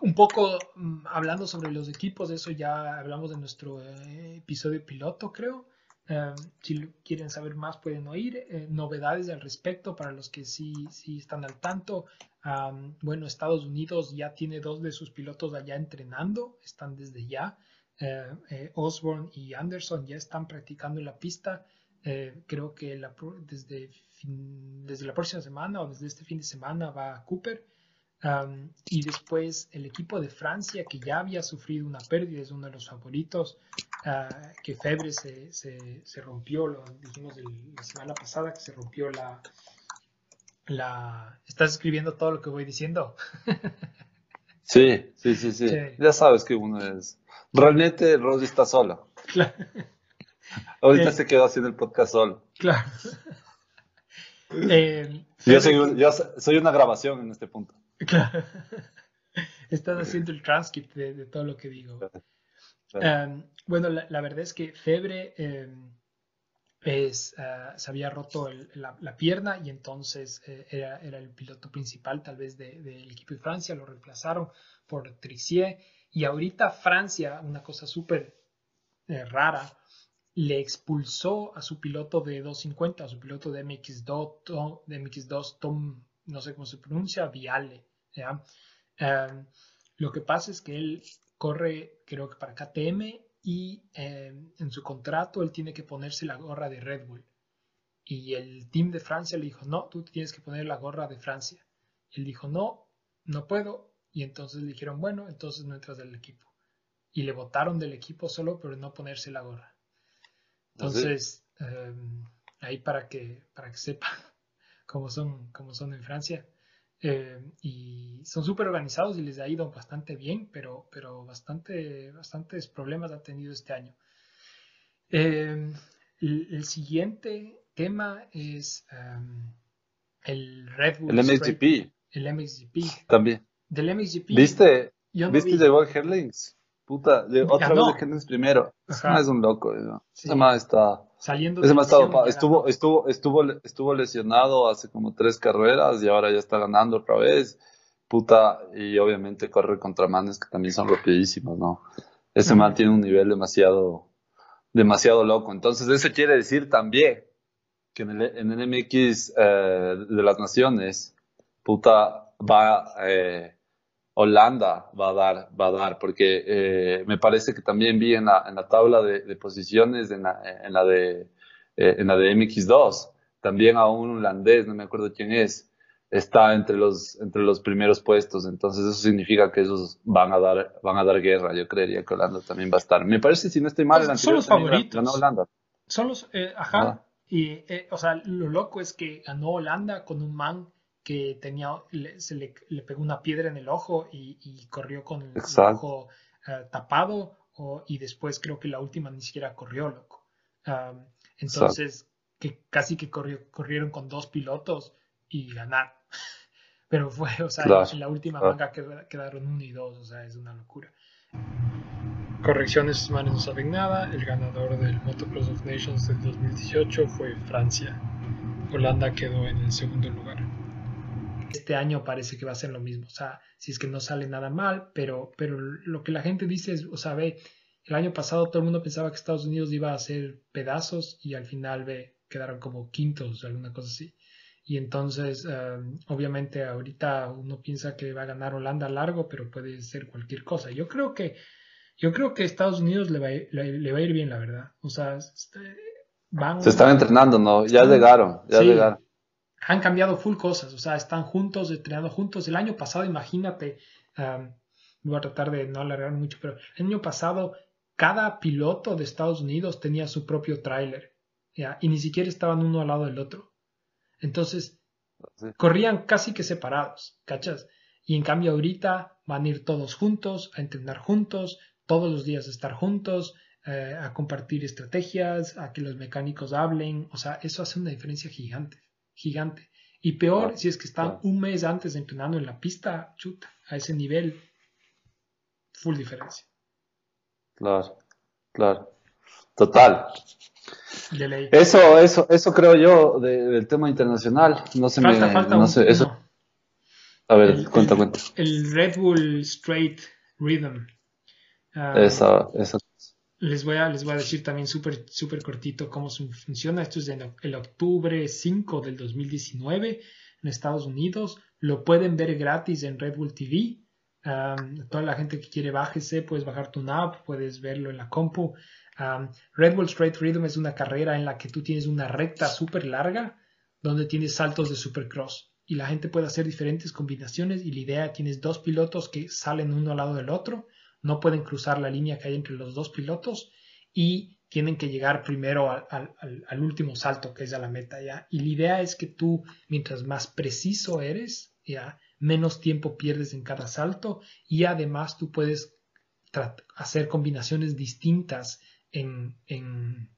un poco mm, hablando sobre los equipos, de eso ya hablamos de nuestro eh, episodio piloto, creo. Um, si quieren saber más pueden oír eh, novedades al respecto para los que sí, sí están al tanto. Um, bueno, Estados Unidos ya tiene dos de sus pilotos allá entrenando, están desde ya. Uh, Osborne y Anderson ya están practicando en la pista. creo que la, desde, desde la próxima semana o desde este fin de semana va a Cooper y después el equipo de Francia, que ya había sufrido una pérdida, es uno de los favoritos, uh, que Febre se, se, se, rompió, lo dijimos la semana pasada, que se rompió la... la... ¿Estás escribiendo todo lo que voy diciendo? sí, sí, sí, sí, Ya sabes que uno es... Realmente Rosy está solo. Claro. Ahorita eh, se quedó haciendo el podcast solo. Claro. eh, yo, soy, yo soy una grabación en este punto. Claro. Estás haciendo el transcript de, todo lo que digo. Um, bueno, la, verdad es que Febre es, uh, se había roto el, la, la, pierna y entonces eh, era, era, el piloto principal tal vez del de, equipo de Francia, lo reemplazaron por Trixier y ahorita Francia, una cosa súper eh, rara, le expulsó a su piloto de 250, a su piloto de MX2, Tom, de MX2 Tom, no sé cómo se pronuncia, Viale. Em, lo que pasa es que él corre, creo que para KTM, y em, en su contrato él tiene que ponerse la gorra de Red Bull. Y el team de Francia le dijo, no, tú tienes que poner la gorra de Francia. él dijo, no, no puedo. Y entonces le dijeron, bueno, entonces no entras del equipo. Y le votaron del equipo solo por no ponerse la gorra. ¿Ah, entonces, em, ahí para que, para que sepa cómo son, cómo son en Francia. Eh, y son súper organizados y les ha ido bastante bien, pero, pero bastante, bastantes problemas ha tenido este año. Eh, el, siguiente tema es um, el Red Bull. El MXGP. El MXGP. También. Del MXGP. ¿Viste? ¿Viste de World Herlings? Puta, otra vez de Herlings primero. Ese es un loco. ¿no? Sí. Ese está Saliendo Ese estado, estuvo, estuvo, estuvo, estuvo lesionado hace como tres carreras y ahora ya está ganando otra vez. Puta, y obviamente corre contra manes que también son rapidísimos, ¿no? Ese man tiene un nivel demasiado, demasiado loco. Entonces, eso quiere decir también que en el, en el MX eh, de las Naciones, puta, va, eh, Holanda va a dar, va a dar, porque eh, me parece que también vi en la, en la tabla de, de posiciones, en la, en la de, eh, en la de MX2, también a un holandés, no me acuerdo quién es, está entre los, entre los primeros puestos, entonces eso significa que esos van a dar, van a dar guerra, yo creería que Holanda también va a estar. Me parece, si no estoy mal, son los favoritos. Ganó Holanda. Son los, eh, ajá, ah. y, eh, o sea, lo loco es que ganó Holanda con un man que tenía, se le, le, pegó una piedra en el ojo y, corrió con el, ojo uh, tapado y después creo que la última ni siquiera corrió, loco. Um, entonces, que casi que corrió, corrieron con dos pilotos y ganaron. Pero fue, o sea, en la última manga quedaron uno y dos, o sea, es una locura. Correcciones, manos no saben nada. El ganador del Motocross of Nations del 2018 fue Francia. Holanda quedó en el segundo lugar este año parece que va a ser lo mismo. O sea, si es que no sale nada mal, pero, pero lo que la gente dice es, o sea, ve, el año pasado todo el mundo pensaba que Estados Unidos iba a hacer pedazos y al final ve, quedaron como quintos, alguna cosa así. Y entonces, um, obviamente, ahorita uno piensa que va a ganar Holanda largo, pero puede ser cualquier cosa. Yo creo que, yo creo que Estados Unidos le va, le, va a ir bien, la verdad. O sea, este, van. Se están entrenando, ¿no? Ya llegaron, ya llegaron han cambiado full cosas, o sea, están juntos, entrenando juntos. El año pasado, imagínate, voy a tratar de no alargar mucho, pero el año pasado cada piloto de Estados Unidos tenía su propio tráiler, y ni siquiera estaban uno al lado del otro. Entonces, corrían casi que separados, ¿cachas? Y en cambio ahorita van a ir todos juntos, a entrenar juntos, todos los días estar juntos, eh, a compartir estrategias, a que los mecánicos hablen, o sea, eso hace una diferencia gigante, gigante. Y peor si es que están un mes antes entrenando en la pista, chuta, a ese nivel, full diferencia. Claro, claro. Total. Eso, eso, eso creo yo del tema internacional. No se me. no sé, eso. A ver, el, cuenta, cuenta. El Red Bull Straight Rhythm. Ah, eso, eso. Les voy a, les voy a decir también súper super cortito cómo funciona. Esto es de el octubre 5 del 2019 en Estados Unidos. Lo pueden ver gratis en Red Bull TV. toda la gente que quiere bájese, puedes bajar tu app, puedes verlo en la compu. Red Bull Straight Rhythm es una carrera en la que tú tienes una recta súper larga donde tienes saltos de supercross y la gente puede hacer diferentes combinaciones y la idea tienes dos pilotos que salen uno al lado del otro no pueden cruzar la línea que hay entre los dos pilotos y tienen que llegar primero al, último salto que es a la meta ya y la idea es que tú mientras más preciso eres ya menos tiempo pierdes en cada salto y además tú puedes hacer combinaciones distintas en, en,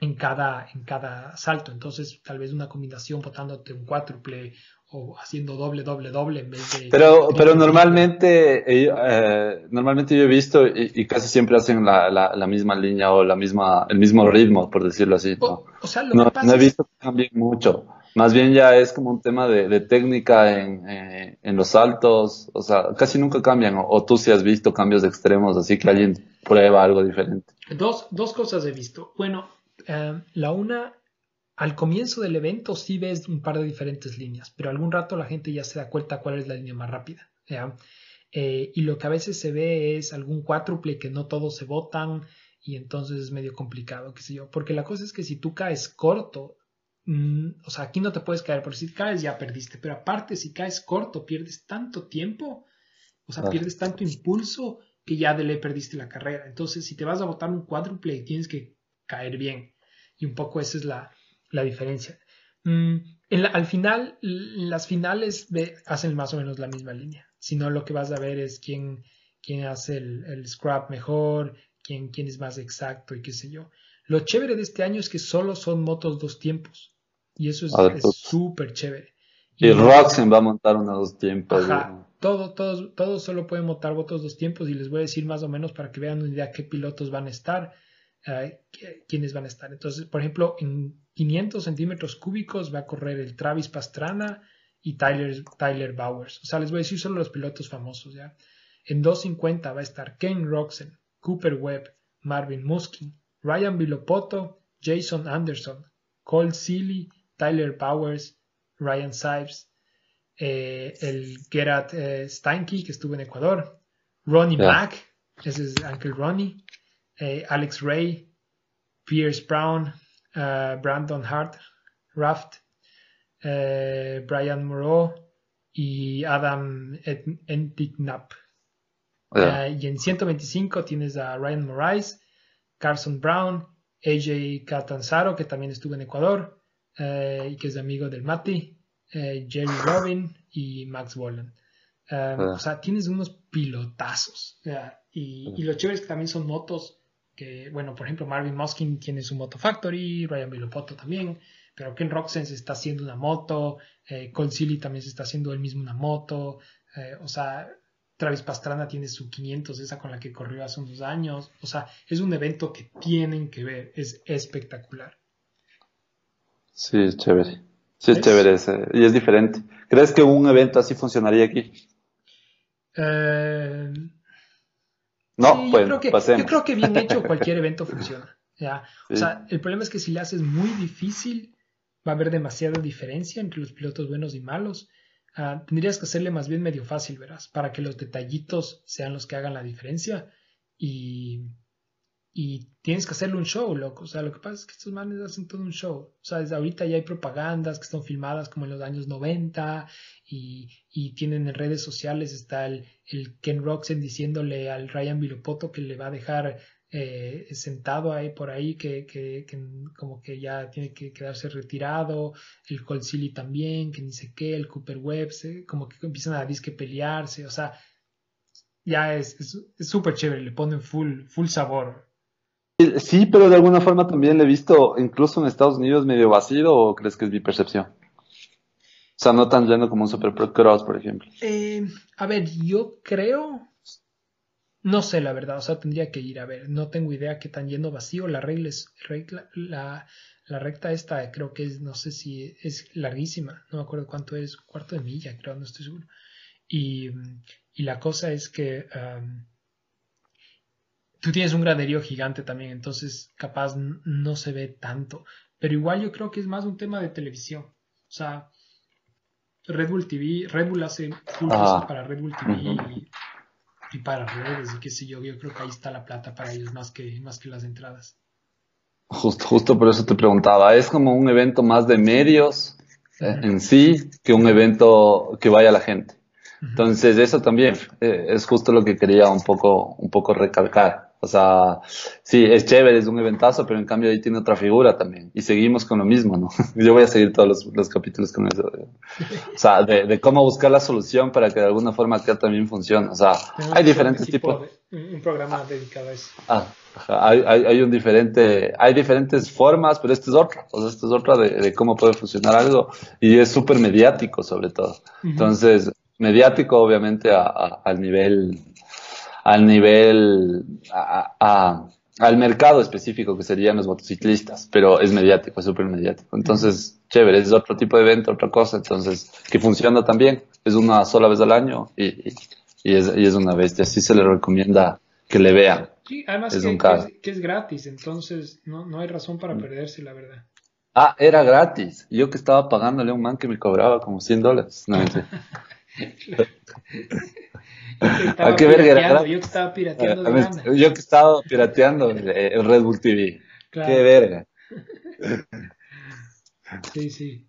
en, cada, en cada salto. Entonces, tal vez una combinación botándote un cuádruple o haciendo doble, doble, doble en vez de... Pero, pero normalmente, eh, normalmente yo he visto y, casi siempre hacen la, la, misma línea o la misma, el mismo ritmo, por decirlo así. ¿no? O, sea, lo no, que pasa he visto que cambien mucho. Más bien ya es como un tema de, de técnica en, eh, en, los saltos. O sea, casi nunca cambian. O, tú sí has visto cambios de extremos, así que alguien prueba algo diferente. Dos, dos cosas he visto. Bueno, eh, la una al comienzo del evento sí ves un par de diferentes líneas, pero algún rato la gente ya se da cuenta cuál es la línea más rápida. Eh, y lo que a veces se ve es algún cuádruple que no todos se votan y entonces es medio complicado, qué sé yo. Porque la cosa es que si tú caes corto, mm, o sea, aquí no te puedes caer, porque si caes ya perdiste, pero aparte si caes corto pierdes tanto tiempo, o sea, pierdes tanto impulso que ya de le perdiste la carrera. Entonces, si te vas a votar un cuádruple, tienes que caer bien. Y un poco esa es la, la diferencia. Mm, al final, las finales hacen más o menos la misma línea. Si no, lo que vas a ver es quién, quién hace el, el scrap mejor, quién, quién es más exacto y qué sé yo. Lo chévere de este año es que solo son motos dos tiempos. Y eso es pues. súper chévere. Y, Roxen va a montar unos dos tiempos. todo, todos, todos solo pueden montar motos dos tiempos y les voy a decir más o menos para que vean una idea qué pilotos van a estar, eh, quiénes van a estar. Entonces, por ejemplo, en 500 centímetros cúbicos va a correr el Travis Pastrana y Tyler, Tyler Bowers. O sea, les voy a decir solo los pilotos famosos, ¿ya? En 250 va a estar Ken Roxen, Cooper Webb, Marvin Muskin, Ryan Vilopoto, Jason Anderson, Cole Seeley, Tyler Bowers, Ryan Sipes, eh, el Gerard eh, Steinke, que estuvo en Ecuador, Ronnie Mack, ese es Uncle Ronnie, eh, Alex Ray, Pierce Brown, uh, Brandon Hart, Raft, uh, Brian Moreau y Adam Entignap. Uh, y en 125 tienes a Ryan Morais, Carson Brown, AJ Catanzaro, que también estuvo en Ecuador y que es amigo del Mati, Jerry Robin y Max. Um, o sea, tienes unos pilotazos. y, y, lo chévere es que también son motos que, bueno, por ejemplo, Marvin Muskin tiene su Moto Factory, Ryan Vilopoto también, pero Ken Roxen se está haciendo una moto, eh, Cole Silly también se está haciendo él mismo una moto, eh, o sea, Travis Pastrana tiene su 500, esa con la que corrió hace unos años, o sea, es un evento que tienen que ver, es espectacular. Sí, es chévere. Sí, es, chévere y es diferente. ¿Crees que un evento así funcionaría aquí? Eh, no, pues, yo, creo que, yo creo que bien hecho cualquier evento funciona. ¿ya? O sea, el problema es que si le haces muy difícil, va a haber demasiada diferencia entre los pilotos buenos y malos. Ah, tendrías que hacerle más bien medio fácil, verás, para que los detallitos sean los que hagan la diferencia y, y tienes que hacerle un show, loco. O sea, lo que pasa es que estos manes hacen todo un show. O sea, desde ahorita ya hay propagandas que están filmadas como en los años 90 y, y tienen en redes sociales, está el, Ken Roxen diciéndole al Ryan Vilopoto que le va a dejar eh, sentado ahí por ahí, que, que, que, como que ya tiene que quedarse retirado, el Cold Silly también, que ni sé qué, el Cooper Webb, como que empiezan a disque pelearse, o sea, ya es súper chévere, le ponen full, full sabor. Sí, pero de alguna forma también le he visto, incluso en Estados Unidos, medio vacío, o crees que es mi percepción? O sea, no tan lleno como un Super Pro Cross, por ejemplo. Eh, a ver, yo creo, no sé la verdad, o sea, tendría que ir a ver, no tengo idea qué tan lleno vacío, la regla es, regla, la, recta esta creo que es, no sé si es larguísima, no me acuerdo cuánto es, cuarto de milla, creo, no estoy seguro. Y, la cosa es que tú tienes un graderío gigante también, entonces capaz no se ve tanto. Pero igual yo creo que es más un tema de televisión. O sea, Red Bull TV, Red Bull hace full ah. para Red Bull TV y, para redes y qué sé yo. Yo creo que ahí está la plata para ellos más que, más que las entradas. Justo, justo por eso te preguntaba. Es como un evento más de medios eh, en sí que un evento que vaya la gente. Entonces, eso también eh, es justo lo que quería un poco, un poco recalcar. O sea, sí, es chévere, es un eventazo, pero en cambio ahí tiene otra figura también. Y seguimos con lo mismo, ¿no? Yo voy a seguir todos los, capítulos con eso. O sea, de, cómo buscar la solución para que de alguna forma acá también funcione. O sea, hay diferentes tipos. un programa dedicado a eso. Ah, hay, hay, hay, un diferente, hay diferentes formas, pero este es otra. O sea, este es otra de, cómo puede funcionar algo. Y es súper mediático, sobre todo. Entonces, mediático, obviamente, al nivel al nivel, a, al mercado específico que serían los motociclistas, pero es mediático, es súper mediático. Entonces, chévere, es otro tipo de evento, otra cosa, entonces, que funciona también, es una sola vez al año y, y, es, y es, una bestia, así se le recomienda que le vean. Sí, además es que, que, es, gratis, entonces no, no hay razón para perderse, la verdad. Ah, era gratis. Yo que estaba pagándole a un man que me cobraba como 100 dólares. No, ¿A qué verga Yo que estaba pirateando Yo que estaba pirateando el Red Bull TV. Qué verga. Sí, sí.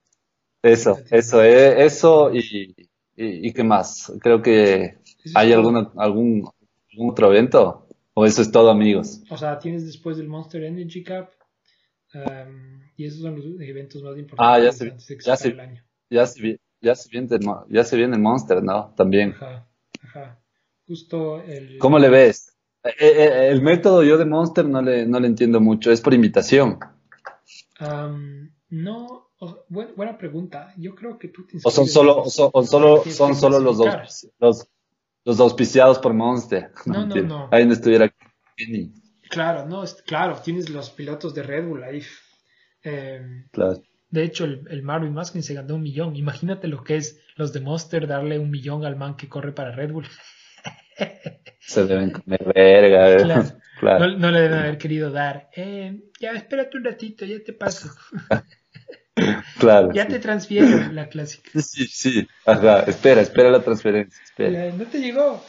Eso, eso, eh, eso y, y, qué más. Creo que hay algún, algún otro evento o eso es todo, amigos. O sea, tienes después del Monster Energy Cup um, y esos son los eventos más importantes. Ah, ya se, ya se, ya se, ya se viene, ya se viene el Monster, ¿no? También. Ajá, ajá. Justo el... ¿Cómo le ves? Eh, eh, el método yo de Monster no le, no le entiendo mucho, es por invitación. no, buena, pregunta. Yo creo que tú O son solo, son, solo, son solo los dos, los, los auspiciados por Monster. No, no, no. Ahí no estuviera. Claro, no, claro, tienes los pilotos de Red Bull ahí. Em, claro. De hecho, el, el Marvin Maskin se ganó un millón. Imagínate lo que es los de Monster darle un millón al man que corre para Red Bull. Se deben comer verga. No, le deben haber querido dar. Eh, ya, espérate un ratito, ya te paso. claro. Ya te transfiero la clásica. Sí, sí. Ajá, espera, espera la transferencia. Espera. No te llegó.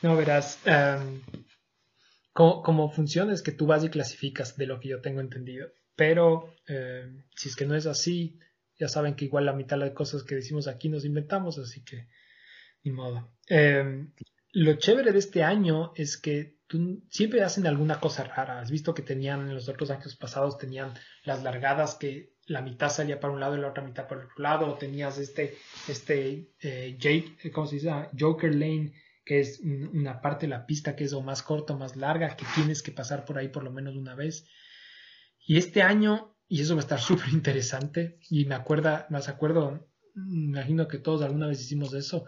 No, verás. como, funciona es que tú vas y clasificas de lo que yo tengo entendido. Pero eh, si es que no es así, ya saben que igual la mitad de las cosas que decimos aquí nos inventamos, así que ni modo. Eh, lo chévere de este año es que siempre hacen alguna cosa rara. Has visto que tenían en los otros años pasados, tenían las largadas que la mitad salía para un lado y la otra mitad para el otro lado. O tenías este, este eh, Jake, ¿cómo se dice? Joker Lane, que es una parte de la pista que es o más corta o más larga, que tienes que pasar por ahí por lo menos una vez. Y este año, y eso va a estar súper interesante, y me acuerda, me acuerdo, imagino que todos alguna vez hicimos eso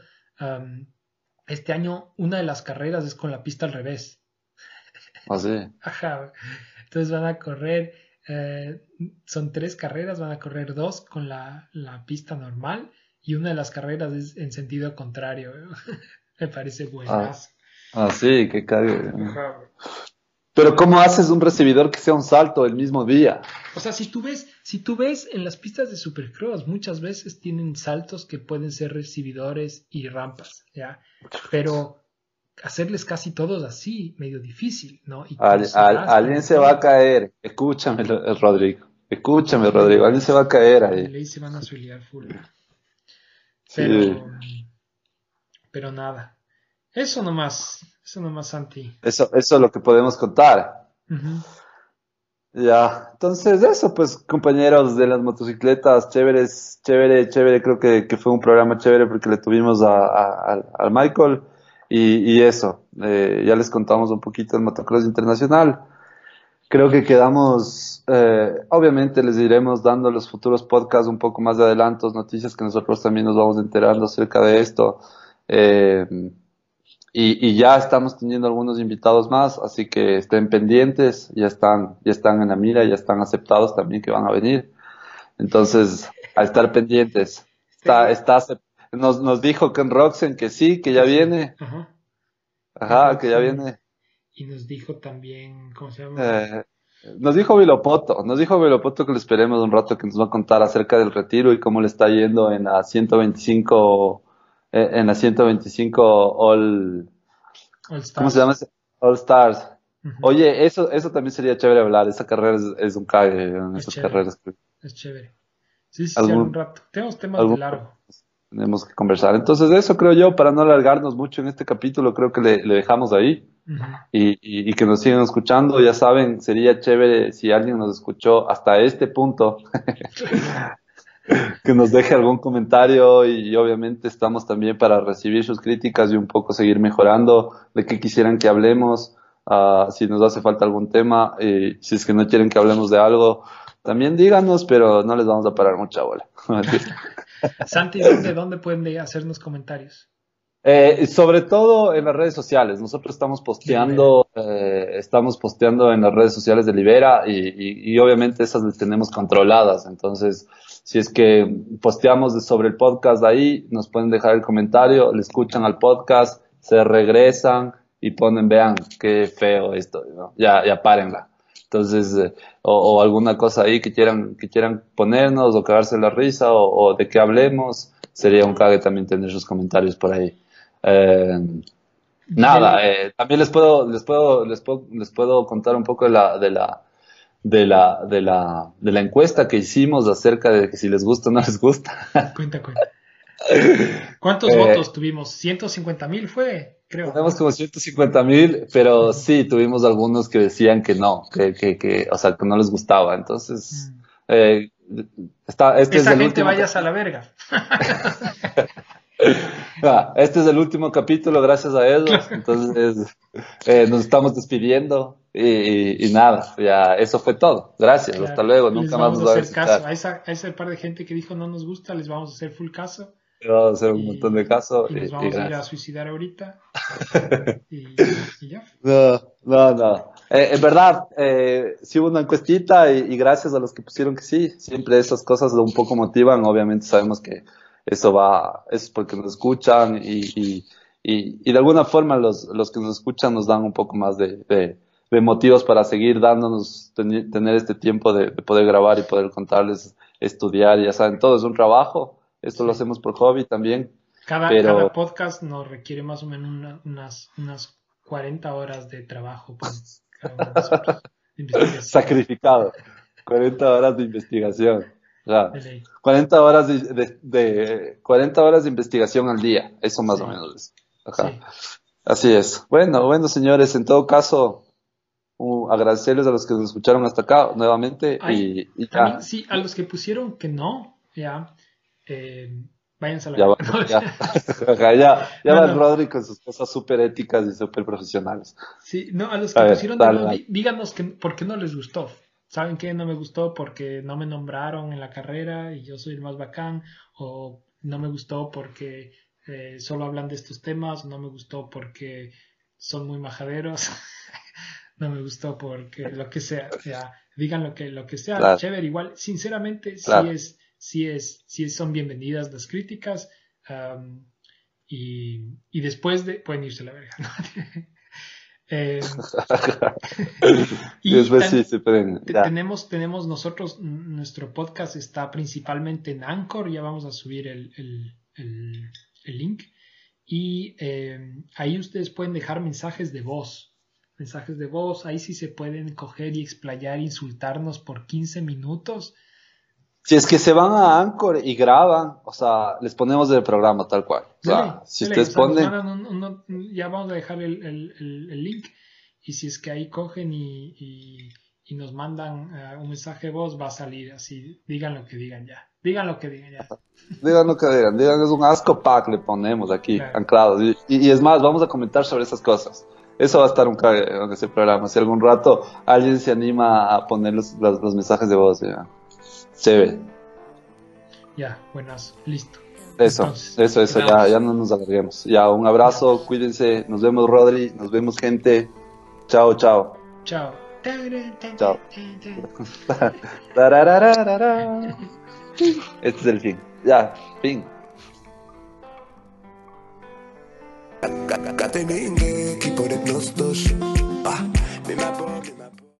este año una de las carreras es con la pista al revés. ¿Ah, sí? Ajá. Entonces van a correr, eh, son tres carreras, van a correr dos con la, pista normal y una de las carreras es en sentido contrario. Me parece buenas. Ah, ah, sí, que cague. Pero ¿cómo haces un recibidor que sea un salto el mismo día? O sea, si tú ves, si tú ves en las pistas de Supercross, muchas veces tienen saltos que pueden ser recibidores y rampas, ¿ya? Pero hacerles casi todos así, medio difícil, ¿no? Y Al- más, alguien se va a caer. Escúchame, lo- Rodrigo. Escúchame, Rodrigo. Alguien se va a caer ahí. se van a suelear full. Sí. Pero, pero nada. Eso nomás, eso nomás, Santi. Eso, eso es lo que podemos contar. Ya, entonces eso, pues compañeros de las motocicletas, chéveres, chévere, chévere, creo que, que fue un programa chévere porque le tuvimos a, al Michael y, y eso, eh, ya les contamos un poquito el motocross internacional. Creo que quedamos, eh, obviamente les iremos dando los futuros podcasts un poco más de adelantos, noticias que nosotros también nos vamos enterando acerca de esto. Eh, y, y ya estamos teniendo algunos invitados más, así que estén pendientes, ya están, ya están en la mira, ya están aceptados también que van a venir. Entonces, a estar pendientes. Está, está, nos, nos dijo Ken Roxen que sí, que ya viene. Ajá. Ajá, que ya viene. Y nos dijo también, ¿cómo se llama? Eh, nos dijo Vilopoto, nos dijo Vilopoto que le esperemos un rato que nos va a contar acerca del retiro y cómo le está yendo en la 125, eh, en la 125 All, All Stars. ¿cómo se llama? All Stars. Ujú. Oye, eso, eso también sería chévere hablar. Esa carrera es, es un cague, en Es esas chévere. carreras Es chévere. Sí, sí, sí, Algún- algún rato. Tenemos temas algún- de largo. tenemos que conversar. Entonces, eso creo yo, para no alargarnos mucho en este capítulo, creo que le, le dejamos ahí Ujú. y, y, y que nos sigan escuchando. Ya saben, sería chévere si alguien nos escuchó hasta este punto, que nos deje algún comentario y, obviamente estamos también para recibir sus críticas y un poco seguir mejorando de qué quisieran que hablemos, ah, si nos hace falta algún tema, y si es que no quieren que hablemos de algo, también díganos, pero no les vamos a parar mucha bola. Santi, ¿dónde, ¿dónde pueden hacernos comentarios? Eh, sobre todo en las redes sociales. Nosotros estamos posteando, eh, estamos posteando en las redes sociales de Libera y, y- y obviamente esas las tenemos controladas. Entonces, si es que posteamos sobre el podcast ahí, nos pueden dejar el comentario, le escuchan al podcast, se regresan y ponen, vean, qué feo esto, ¿no? Ya, ya párenla. Entonces, eh, o, o alguna cosa ahí que quieran, que quieran ponernos o cagarse la risa o, o de qué hablemos, sería un cague también tener sus comentarios por ahí. Eh, nada, eh, también les puedo, les puedo, les puedo, les puedo contar un poco de la, de la, de la, de la, de la encuesta que hicimos acerca de que si les gusta o no les gusta. Cuenta, cuenta. ¿Cuántos Eh, votos tuvimos? 150 mil fue, creo. Tenemos como 150 mil, pero sí, tuvimos algunos que decían que no, que, que, que, o sea, que no les gustaba. Entonces, Mm. eh, está, este Esa es el gente último. vayas a la verga. Este es el último capítulo, gracias a ellos. Entonces, eh, nos estamos despidiendo y, y- y nada, ya eso fue todo. Gracias, Claro. hasta luego. Les Nunca más vamos nos va a hacer caso. A, esa, a ese par de gente que dijo no nos gusta, les vamos a hacer full caso. Vamos a hacer un Y- montón de casos. Y nos vamos a ir a suicidar ahorita. y, ya. No, no, no. Eh, en verdad, eh, sí hubo una encuestita y gracias a los que pusieron que sí. Siempre esas cosas un poco motivan. Obviamente sabemos que eso va, es porque nos escuchan y, y, y, y de alguna forma los, los que nos escuchan nos dan un poco más de, de, de motivos para seguir dándonos, tener este tiempo de, de poder grabar y poder contarles, estudiar. Ya saben, todo es un trabajo. Esto lo hacemos por hobby también. Cada, Pero- cada podcast nos requiere más o menos una- unas, unas 40 horas de trabajo por cada uno de nosotros. de investigación. Sacrificado. 40 horas de investigación. Ya. De ley. 40 horas de, de- de- 40 horas de investigación al día, eso más Sí. o menos. Ajá. Sí. Así es. Bueno, bueno, señores, en todo caso, uh, agradecerles a los que nos escucharon hasta acá nuevamente Ay, y, y A mí, sí, a los que pusieron que no, ya, eh, váyanse a la ya va, ya, ya, ya No, va no. Rodri con sus cosas súper éticas y súper profesionales. Sí, no, a los que A ver, pusieron dale, no, dale. díganos que, por qué no les gustó. ¿Saben qué? No me gustó porque no me nombraron en la carrera y yo soy el más bacán. O no me gustó porque eh, solo hablan de estos temas. No me gustó porque son muy majaderos. no me gustó porque lo que sea. Digan lo que, lo que sea. Claro. Chévere, igual. Sinceramente, Claro. sí es, sí es, sí son bienvenidas las críticas. y, y después de, pueden irse a la verga. ¿no? Eh, y después sí, se ya. tenemos, tenemos nosotros, nuestro podcast está principalmente en Anchor, ya vamos a subir el, el, el- el link. y eh, ahí ustedes pueden dejar mensajes de voz. Mensajes de voz, ahí sí se pueden coger y explayar, insultarnos por 15 minutos. Si es que se van a Anchor y graban, o sea, les ponemos el programa tal cual. O sea, Dele, si ustedes ponen, mandan un- un- ya vamos a dejar el, el- el- el link y si es que ahí cogen y, y- y nos mandan eh, un mensaje de voz va a salir así, digan lo que digan ya, digan lo que digan ya. digan lo que digan, digan es un asco pack le ponemos aquí, Claro. anclado. Y, y es más, vamos a comentar sobre esas cosas. Eso va a estar un cague en ese programa. Si algún rato alguien se anima a poner los, los- los mensajes de voz, ya. Chévere. Ya, buenas, listo. Eso, Entonces, eso, eso, ya, no nos alarguemos. Ya, un abrazo, cuídense, nos vemos Rodri, nos vemos gente. Chao, chao. Chao. Chao. Este es el fin. Ya, fin.